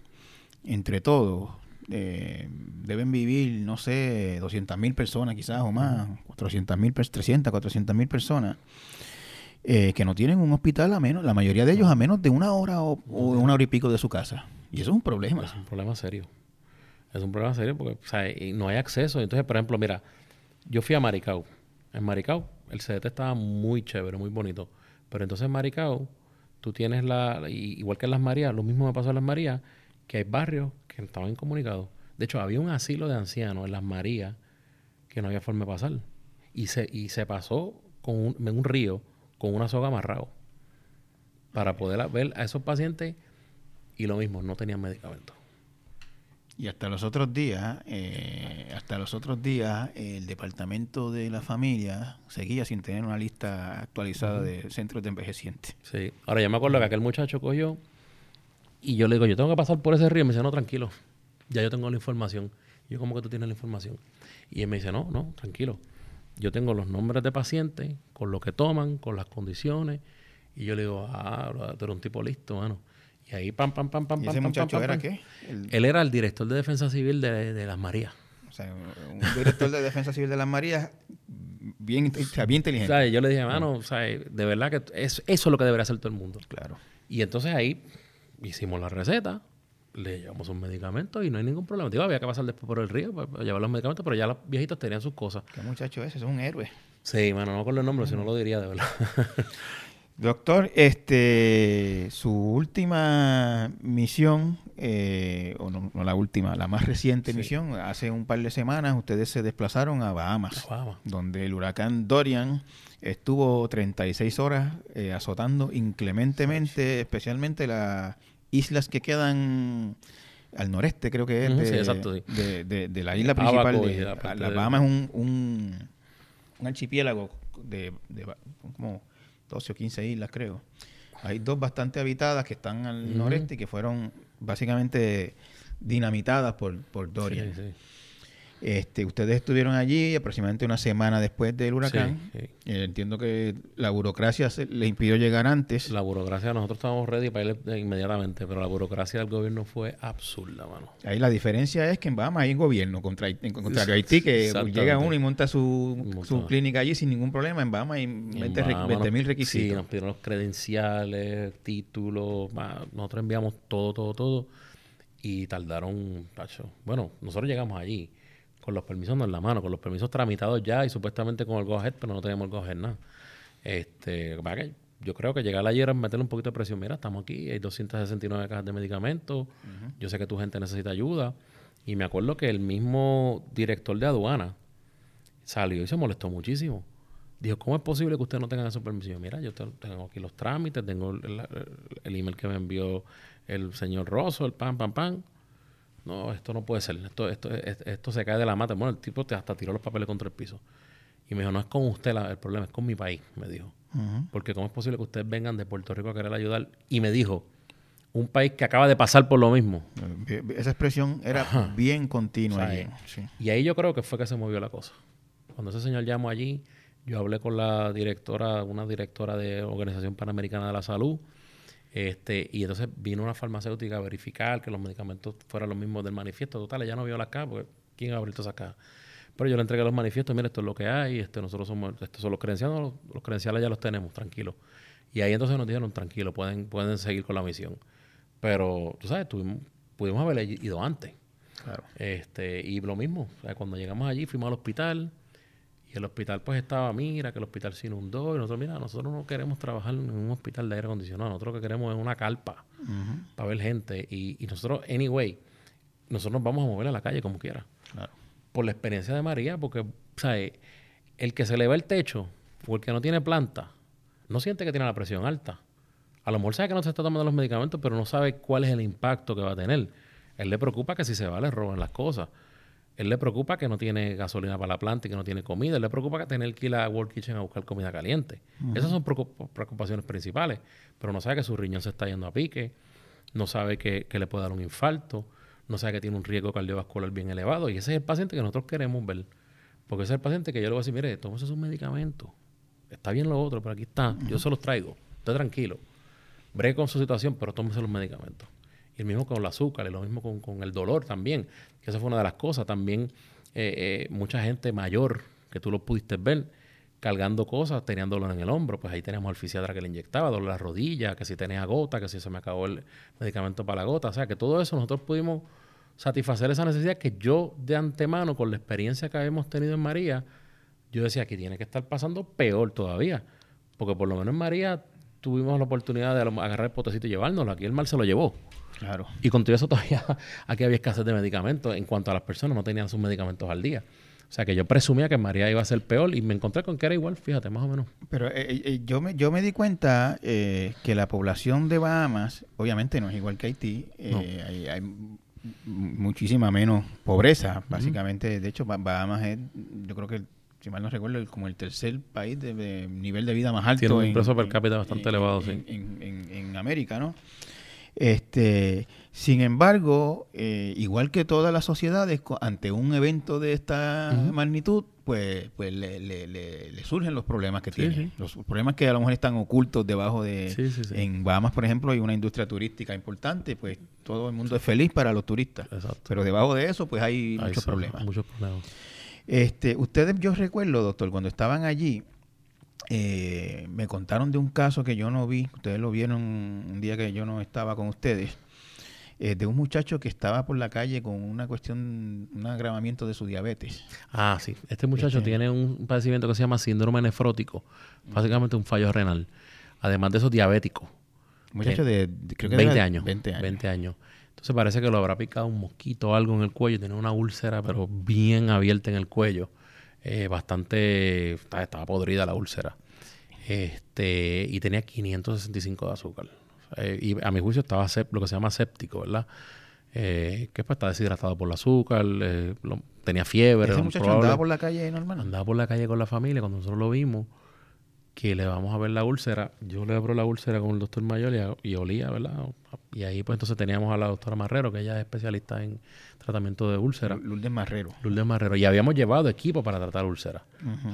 [SPEAKER 1] entre todos, eh, deben vivir, no sé, 200 mil personas quizás o más, 400 mil, 300, 400 mil personas, eh, que no tienen un hospital a menos, la mayoría de ellos a menos de una hora o, una hora y pico de su casa. Y eso es un problema.
[SPEAKER 2] Es un problema serio. Es un problema serio porque no hay acceso. Entonces, por ejemplo, mira, yo fui a Maricao. En Maricao, el CDT estaba muy chévere, muy bonito. Pero entonces en Maricao, tú tienes la, igual que en Las Marías, lo mismo me pasó en Las Marías, que hay barrios que estaban incomunicados. De hecho, había un asilo de ancianos en Las Marías que no había forma de pasar. Y se, y se pasó con en un río con una soga amarrado para poder ver a esos pacientes y lo mismo, no tenían medicamentos.
[SPEAKER 1] Y hasta los otros días, eh, hasta los otros días, el departamento de la familia seguía sin tener una lista actualizada de centros de envejecientes.
[SPEAKER 2] Sí. Ahora ya me acuerdo que aquel muchacho cogió y yo le digo, yo tengo que pasar por ese río. Y me dice, no, tranquilo. Ya yo tengo la información. Y yo, ¿cómo que tú tienes la información? Y él me dice, no, no, tranquilo. Yo tengo los nombres de pacientes, con lo que toman, con las condiciones. Y yo le digo, ah, tú eres un tipo listo, mano. Y ahí, pam, pam, pam, pam,
[SPEAKER 1] ¿Y
[SPEAKER 2] ese
[SPEAKER 1] muchacho era qué?
[SPEAKER 2] Él era el director de Defensa Civil de, de Las Marías.
[SPEAKER 1] sea, un director de Defensa Civil de las Marías bien, bien inteligente.
[SPEAKER 2] Yo le dije, mano, de verdad que eso es lo que debería hacer todo el mundo.
[SPEAKER 1] Claro.
[SPEAKER 2] Y entonces ahí hicimos la receta, le llevamos un medicamento y no hay ningún problema. Digo, había que pasar después por el río para llevar los medicamentos, pero ya los viejitos tenían sus cosas.
[SPEAKER 1] ¿Qué muchacho ese? Es un héroe.
[SPEAKER 2] Sí, mano, no con el nombre, si no lo diría de verdad.
[SPEAKER 1] Doctor, este, su última misión, eh, o no, la última, la más reciente misión, hace un par de semanas ustedes se desplazaron a Bahamas, donde el huracán Dorian estuvo 36 horas eh, azotando inclementemente, especialmente las islas que quedan al noreste, creo que es, de, la isla principal. de, la, Bahamas es un, un, un archipiélago de, como 12 o 15 islas, creo. Hay dos bastante habitadas que están al noreste y que fueron básicamente dinamitadas por, por Dorian. Sí, sí. Este, ustedes estuvieron allí aproximadamente una semana después del huracán. Eh, entiendo que la burocracia se, les impidió llegar antes.
[SPEAKER 2] La burocracia, nosotros estábamos ready para ir inmediatamente, pero la burocracia del gobierno fue absurda, mano.
[SPEAKER 1] Ahí la diferencia es que en Bahamas hay un gobierno, contra, en contrario a Haití, que llega uno y monta su, su clínica allí sin ningún problema. En Bahamas hay 20 mil requisitos.
[SPEAKER 2] Sí, nos pidieron los credenciales, títulos, nosotros enviamos todo, todo, todo. Y tardaron, bueno, nosotros llegamos allí con los permisos no en la mano, con los permisos tramitados ya y supuestamente con el go pero no tenemos el go nada. Este, yo creo que llegar ayer es meterle un poquito de presión. Mira, estamos aquí, hay 269 cajas de medicamentos. Yo sé que tu gente necesita ayuda. Y me acuerdo que el mismo director de aduana salió y se molestó muchísimo. Dijo, ¿cómo es posible que usted no tenga esos permisos? Mira, yo tengo aquí los trámites, tengo el, el, email que me envió el señor Rosso, el pan, pan, pan no, esto no puede ser, esto, esto, esto, se cae de la mata. Bueno, el tipo te hasta tiró los papeles contra el piso. Y me dijo, no es con usted el problema, es con mi país, me dijo. Porque cómo es posible que ustedes vengan de Puerto Rico a querer ayudar. Y me dijo, un país que acaba de pasar por lo mismo.
[SPEAKER 1] Esa expresión era bien continua.
[SPEAKER 2] Y ahí yo creo que fue que se movió la cosa. Cuando ese señor llamó allí, yo hablé con la directora, una directora de Organización Panamericana de la Salud, este, y entonces vino una farmacéutica a verificar que los medicamentos fueran los mismos del manifiesto. Total, ella no vio la caja, porque ¿quién abrió esa caja? Pero yo le entregué los manifiestos, mire, esto es lo que hay, este, nosotros somos, estos son los credenciales, los, credenciales ya los tenemos, tranquilo. Y ahí entonces nos dijeron, tranquilo, pueden, pueden seguir con la misión. Pero, tú sabes, tuvimos, pudimos haber ido antes. Claro. Este, y lo mismo, cuando llegamos allí, fuimos al hospital, y el hospital pues estaba, mira, que el hospital se inundó. Y nosotros, mira, nosotros no queremos trabajar en un hospital de aire acondicionado. Nosotros lo que queremos es una carpa para ver gente. Y, y, nosotros, anyway, nosotros nos vamos a mover a la calle como quiera. Por la experiencia de María, porque, ¿sabes? El que se le va el techo o el que no tiene planta, no siente que tiene la presión alta. A lo mejor sabe que no se está tomando los medicamentos, pero no sabe cuál es el impacto que va a tener. Él le preocupa que si se va le roban las cosas. Él le preocupa que no tiene gasolina para la planta y que no tiene comida. Él le preocupa que tener que ir a World Kitchen a buscar comida caliente. Esas son preocupaciones principales. Pero no sabe que su riñón se está yendo a pique. No sabe que, le puede dar un infarto. No sabe que tiene un riesgo cardiovascular bien elevado. Y ese es el paciente que nosotros queremos ver. Porque ese es el paciente que yo le voy a decir, mire, tómese sus medicamentos. Está bien lo otro, pero aquí está. Yo se los traigo. Esté tranquilo. Bregue con su situación, pero tómese los medicamentos. El mismo con el azúcar, y lo mismo con, con el dolor también que esa fue una de las cosas. También eh, eh, mucha gente mayor, que tú lo pudiste ver, cargando cosas, tenían dolor en el hombro, pues ahí teníamos al fisiatra que le inyectaba, dolor en la rodilla, que si tenía gota, que si se me acabó el medicamento para la gota. O sea, que todo eso nosotros pudimos satisfacer esa necesidad que yo de antemano, con la experiencia que habíamos tenido en María, yo decía que tiene que estar pasando peor todavía. Porque por lo menos en María tuvimos la oportunidad de agarrar el potecito y llevárnoslo. Aquí el mal se lo llevó.
[SPEAKER 1] Claro.
[SPEAKER 2] Y con todo eso todavía aquí había escasez de medicamentos. En cuanto a las personas, no tenían sus medicamentos al día. O sea que yo presumía que María iba a ser peor y me encontré con que era igual, fíjate, más o menos.
[SPEAKER 1] Pero eh, eh, eh, yo, me, yo me di cuenta que la población de Bahamas, obviamente no es igual que Haití, hay, muchísima menos pobreza, básicamente. De hecho, Bahamas es, yo creo que, si mal no recuerdo, como el tercer país de, nivel de vida más alto.
[SPEAKER 2] Tiene un precio per cápita bastante elevado, sí.
[SPEAKER 1] en América, ¿no? Este, sin embargo, eh, igual que todas las sociedades, ante un evento de esta magnitud, pues, pues le, surgen los problemas que tiene. Los problemas que a lo mejor están ocultos debajo de... en Bahamas, por ejemplo, hay una industria turística importante, pues todo el mundo es feliz para los turistas. Pero debajo de eso, pues hay, muchos problemas.
[SPEAKER 2] Muchos problemas.
[SPEAKER 1] Este, ustedes, yo recuerdo, doctor, cuando estaban allí, eh, me contaron de un caso que yo no vi, ustedes lo vieron un día que yo no estaba con ustedes, eh, de un muchacho que estaba por la calle con una cuestión, un agravamiento de su diabetes.
[SPEAKER 2] Ah, sí. Este muchacho este tiene un padecimiento que se llama síndrome nefrótico, básicamente un fallo renal. Además de eso, diabético.
[SPEAKER 1] Muchacho de,
[SPEAKER 2] creo que 20 años. 20 años. 20 años. Entonces parece que lo habrá picado un mosquito o algo en el cuello. Tiene una úlcera, pero bien abierta en el cuello. Eh, bastante... Estaba podrida la úlcera. Este, y tenía 565 de azúcar. Eh, y a mi juicio estaba lo que se llama séptico, ¿verdad? Eh, que pues está deshidratado por el azúcar, eh, tenía fiebre.
[SPEAKER 1] ¿Ese muchacho andaba por la calle normal?
[SPEAKER 2] Andaba por la calle con la familia. Cuando nosotros lo vimos, que le vamos a ver la úlcera, yo le abro la úlcera con el doctor Mayor y, y, olía, ¿verdad? Y ahí pues entonces teníamos a la doctora Marrero, que ella es especialista en tratamiento de úlcera.
[SPEAKER 1] Lourdes Marrero.
[SPEAKER 2] Lourdes Marrero. Y habíamos llevado equipo para tratar úlceras.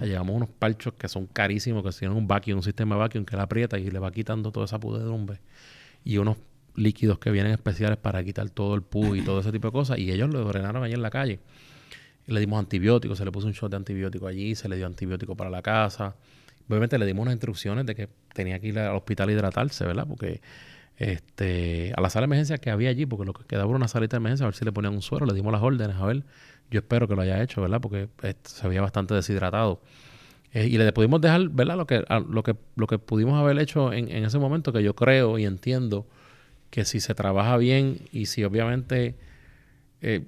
[SPEAKER 2] llevamos unos palchos que son carísimos, que tienen un vacuum, un sistema de vacuum que la aprieta y le va quitando toda esa pudedumbre. Y unos líquidos que vienen especiales para quitar todo el pus y todo ese tipo de cosas. Y ellos lo drenaron allí en la calle. le dimos antibióticos, se le puso un shot de antibiótico allí, se le dio antibiótico para la casa. Obviamente le dimos unas instrucciones de que tenía que ir al hospital a hidratarse, ¿verdad? Porque este, a la sala de emergencia que había allí, porque lo que quedaba era una salita de emergencia, a ver si le ponían un suero, le dimos las órdenes, a ver. Yo espero que lo haya hecho, ¿verdad? Porque este, se había bastante deshidratado. Eh, y le pudimos dejar, ¿verdad? Lo que, lo que, lo que pudimos haber hecho en, en, ese momento, que yo creo y entiendo que si se trabaja bien y si obviamente eh,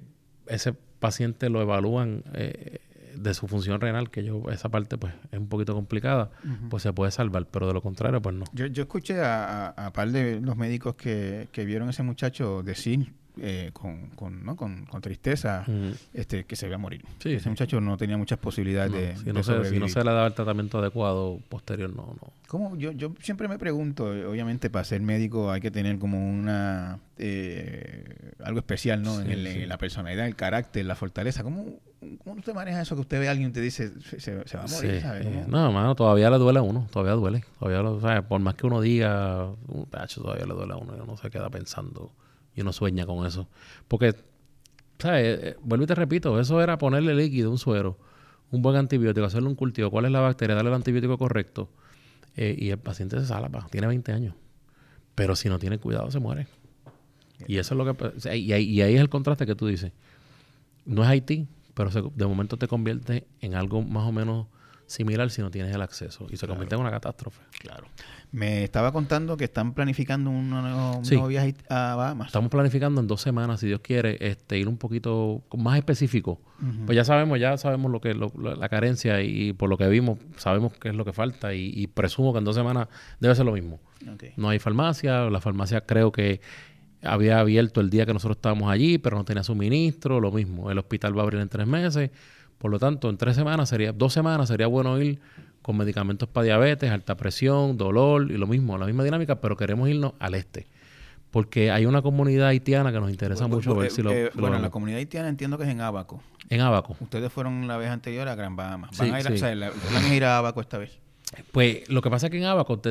[SPEAKER 2] ese paciente lo evalúan eh, de su función renal, que yo esa parte pues es un poquito complicada, pues se puede salvar, pero de lo contrario pues no.
[SPEAKER 1] Yo, yo escuché a, a, par de los médicos que, que vieron a ese muchacho decir eh, con, con, ¿no? con, tristeza este, que se iba a morir. Ese muchacho no tenía muchas posibilidades de,
[SPEAKER 2] si no se, Si no se le daba el tratamiento adecuado posterior, no. no.
[SPEAKER 1] ¿Cómo? Yo, yo siempre me pregunto, obviamente para ser médico hay que tener como una eh, algo especial ¿no? en, la personalidad, el carácter, la fortaleza. ¿Cómo, ¿Cómo usted maneja eso que usted ve a alguien y te dice se, va a morir?
[SPEAKER 2] ¿sabes? No, mano, todavía le duele a uno, todavía duele. Todavía lo, Por más que uno diga, un pedazo todavía le duele a uno, no se queda pensando y uno sueña con eso. Porque, ¿sabes? Eh, eh, vuelvo y te repito, eso era ponerle líquido, un suero, un buen antibiótico, hacerle un cultivo, cuál es la bacteria, darle el antibiótico correcto. Eh, y el paciente se salva, tiene 20 años. Pero si no tiene cuidado, se muere. Y eso es lo que. Y ahí, y ahí es el contraste que tú dices. No es Haití, pero de momento te convierte en algo más o menos similar si no tienes el acceso y se convierte en una catástrofe.
[SPEAKER 1] Claro. Me estaba contando que están planificando un nuevo, viaje a Bahamas.
[SPEAKER 2] Estamos planificando en dos semanas, si Dios quiere, este, ir un poquito más específico. Pues ya sabemos, ya sabemos lo que la carencia y, por lo que vimos sabemos qué es lo que falta y, presumo que en dos semanas debe ser lo mismo. No hay farmacia, la farmacia creo que había abierto el día que nosotros estábamos allí, pero no tenía suministro, lo mismo. El hospital va a abrir en tres meses por lo tanto, en tres semanas sería, dos semanas sería bueno ir con medicamentos para diabetes, alta presión, dolor y lo mismo, la misma dinámica, pero queremos irnos al este. Porque hay una comunidad haitiana que nos interesa mucho ver si lo,
[SPEAKER 1] eh, Bueno, la comunidad haitiana entiendo que es en Abaco.
[SPEAKER 2] En Abaco.
[SPEAKER 1] Ustedes fueron la vez anterior a Gran Bahama. Van a ir, a, ir a Abaco esta vez.
[SPEAKER 2] Pues lo que pasa es que en Abaco,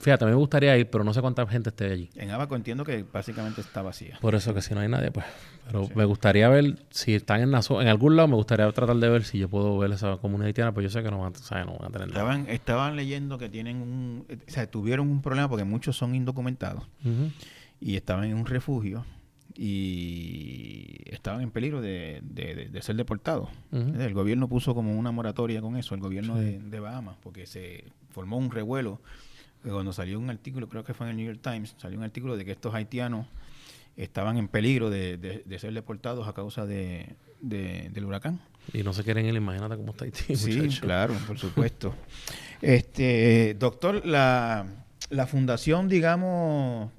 [SPEAKER 2] fíjate, a mí me gustaría ir, pero no sé cuánta gente esté allí.
[SPEAKER 1] En Abaco entiendo que básicamente está vacía.
[SPEAKER 2] Por eso que si no hay nadie, pues. Pero me gustaría ver, si están en en algún lado, me gustaría tratar de ver si yo puedo ver esa comunidad haitiana, pues yo sé que no van, no van a tener
[SPEAKER 1] estaban, nada. Estaban leyendo que tienen un. O sea, tuvieron un problema porque muchos son indocumentados y estaban en un refugio y estaban en peligro de, ser deportados. El gobierno puso como una moratoria con eso, el gobierno de, Bahamas, porque se formó un revuelo. Cuando salió un artículo, creo que fue en el New York Times, salió un artículo de que estos haitianos estaban en peligro de, ser deportados a causa del huracán.
[SPEAKER 2] Y no se quieren ir, imagínate cómo está Haití.
[SPEAKER 1] Sí, claro, por supuesto. este Doctor, la, la fundación, digamos,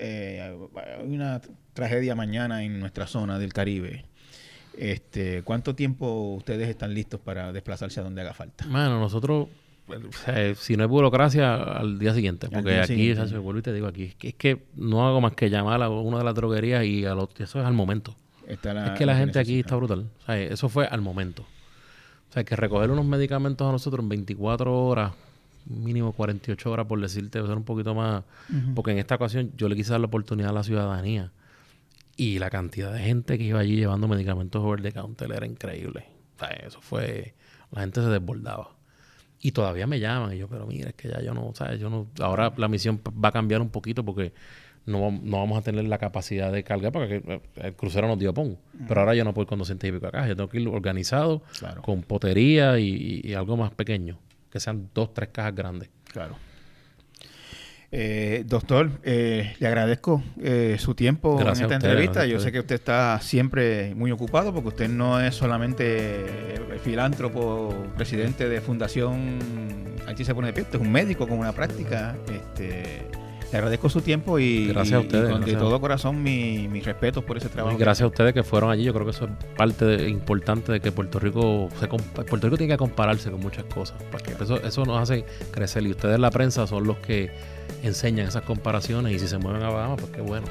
[SPEAKER 1] eh, hay una tragedia mañana en nuestra zona del Caribe. Este, ¿Cuánto tiempo ustedes están listos para desplazarse a donde haga falta?
[SPEAKER 2] Bueno, nosotros, si no hay burocracia, al día siguiente. Porque aquí, vuelvo y te digo aquí, es que, no hago más que llamar a una de las droguerías y a los, eso es al momento. es que la gente aquí está brutal. eso fue al momento. O sea, que recoger unos medicamentos a nosotros en 24 horas, mínimo 48 horas, por decirte, ser un poquito más. Porque en esta ocasión yo le quise dar la oportunidad a la ciudadanía. Y la cantidad de gente que iba allí llevando medicamentos over the counter era increíble. O sea, eso fue. La gente se desbordaba. Y todavía me llaman. Y yo, pero mira, es que ya yo no, ¿sabes? Yo no. Ahora la misión va a cambiar un poquito porque no, no vamos a tener la capacidad de cargar porque eh, el crucero nos dio pon. Pero ahora yo no puedo ir con 200 y pico acá. Yo tengo que ir organizado, con potería y, algo más pequeño. Que sean dos, tres cajas grandes.
[SPEAKER 1] Claro. Eh, doctor, eh, le agradezco eh, su tiempo en esta entrevista. Yo sé que usted está siempre muy ocupado porque usted no es solamente filántropo, presidente de Fundación Aquí se pone de pie, usted es un médico con una práctica. Este, le agradezco su tiempo y,
[SPEAKER 2] gracias a ustedes,
[SPEAKER 1] con, de todo corazón mis mi respetos por ese trabajo.
[SPEAKER 2] gracias a ustedes que fueron allí. Yo creo que eso es parte importante de que Puerto Rico se Puerto Rico tiene que compararse con muchas cosas. Porque eso, eso nos hace crecer y ustedes la prensa son los que enseñan esas comparaciones y si se mueven a Bahamas, pues qué bueno.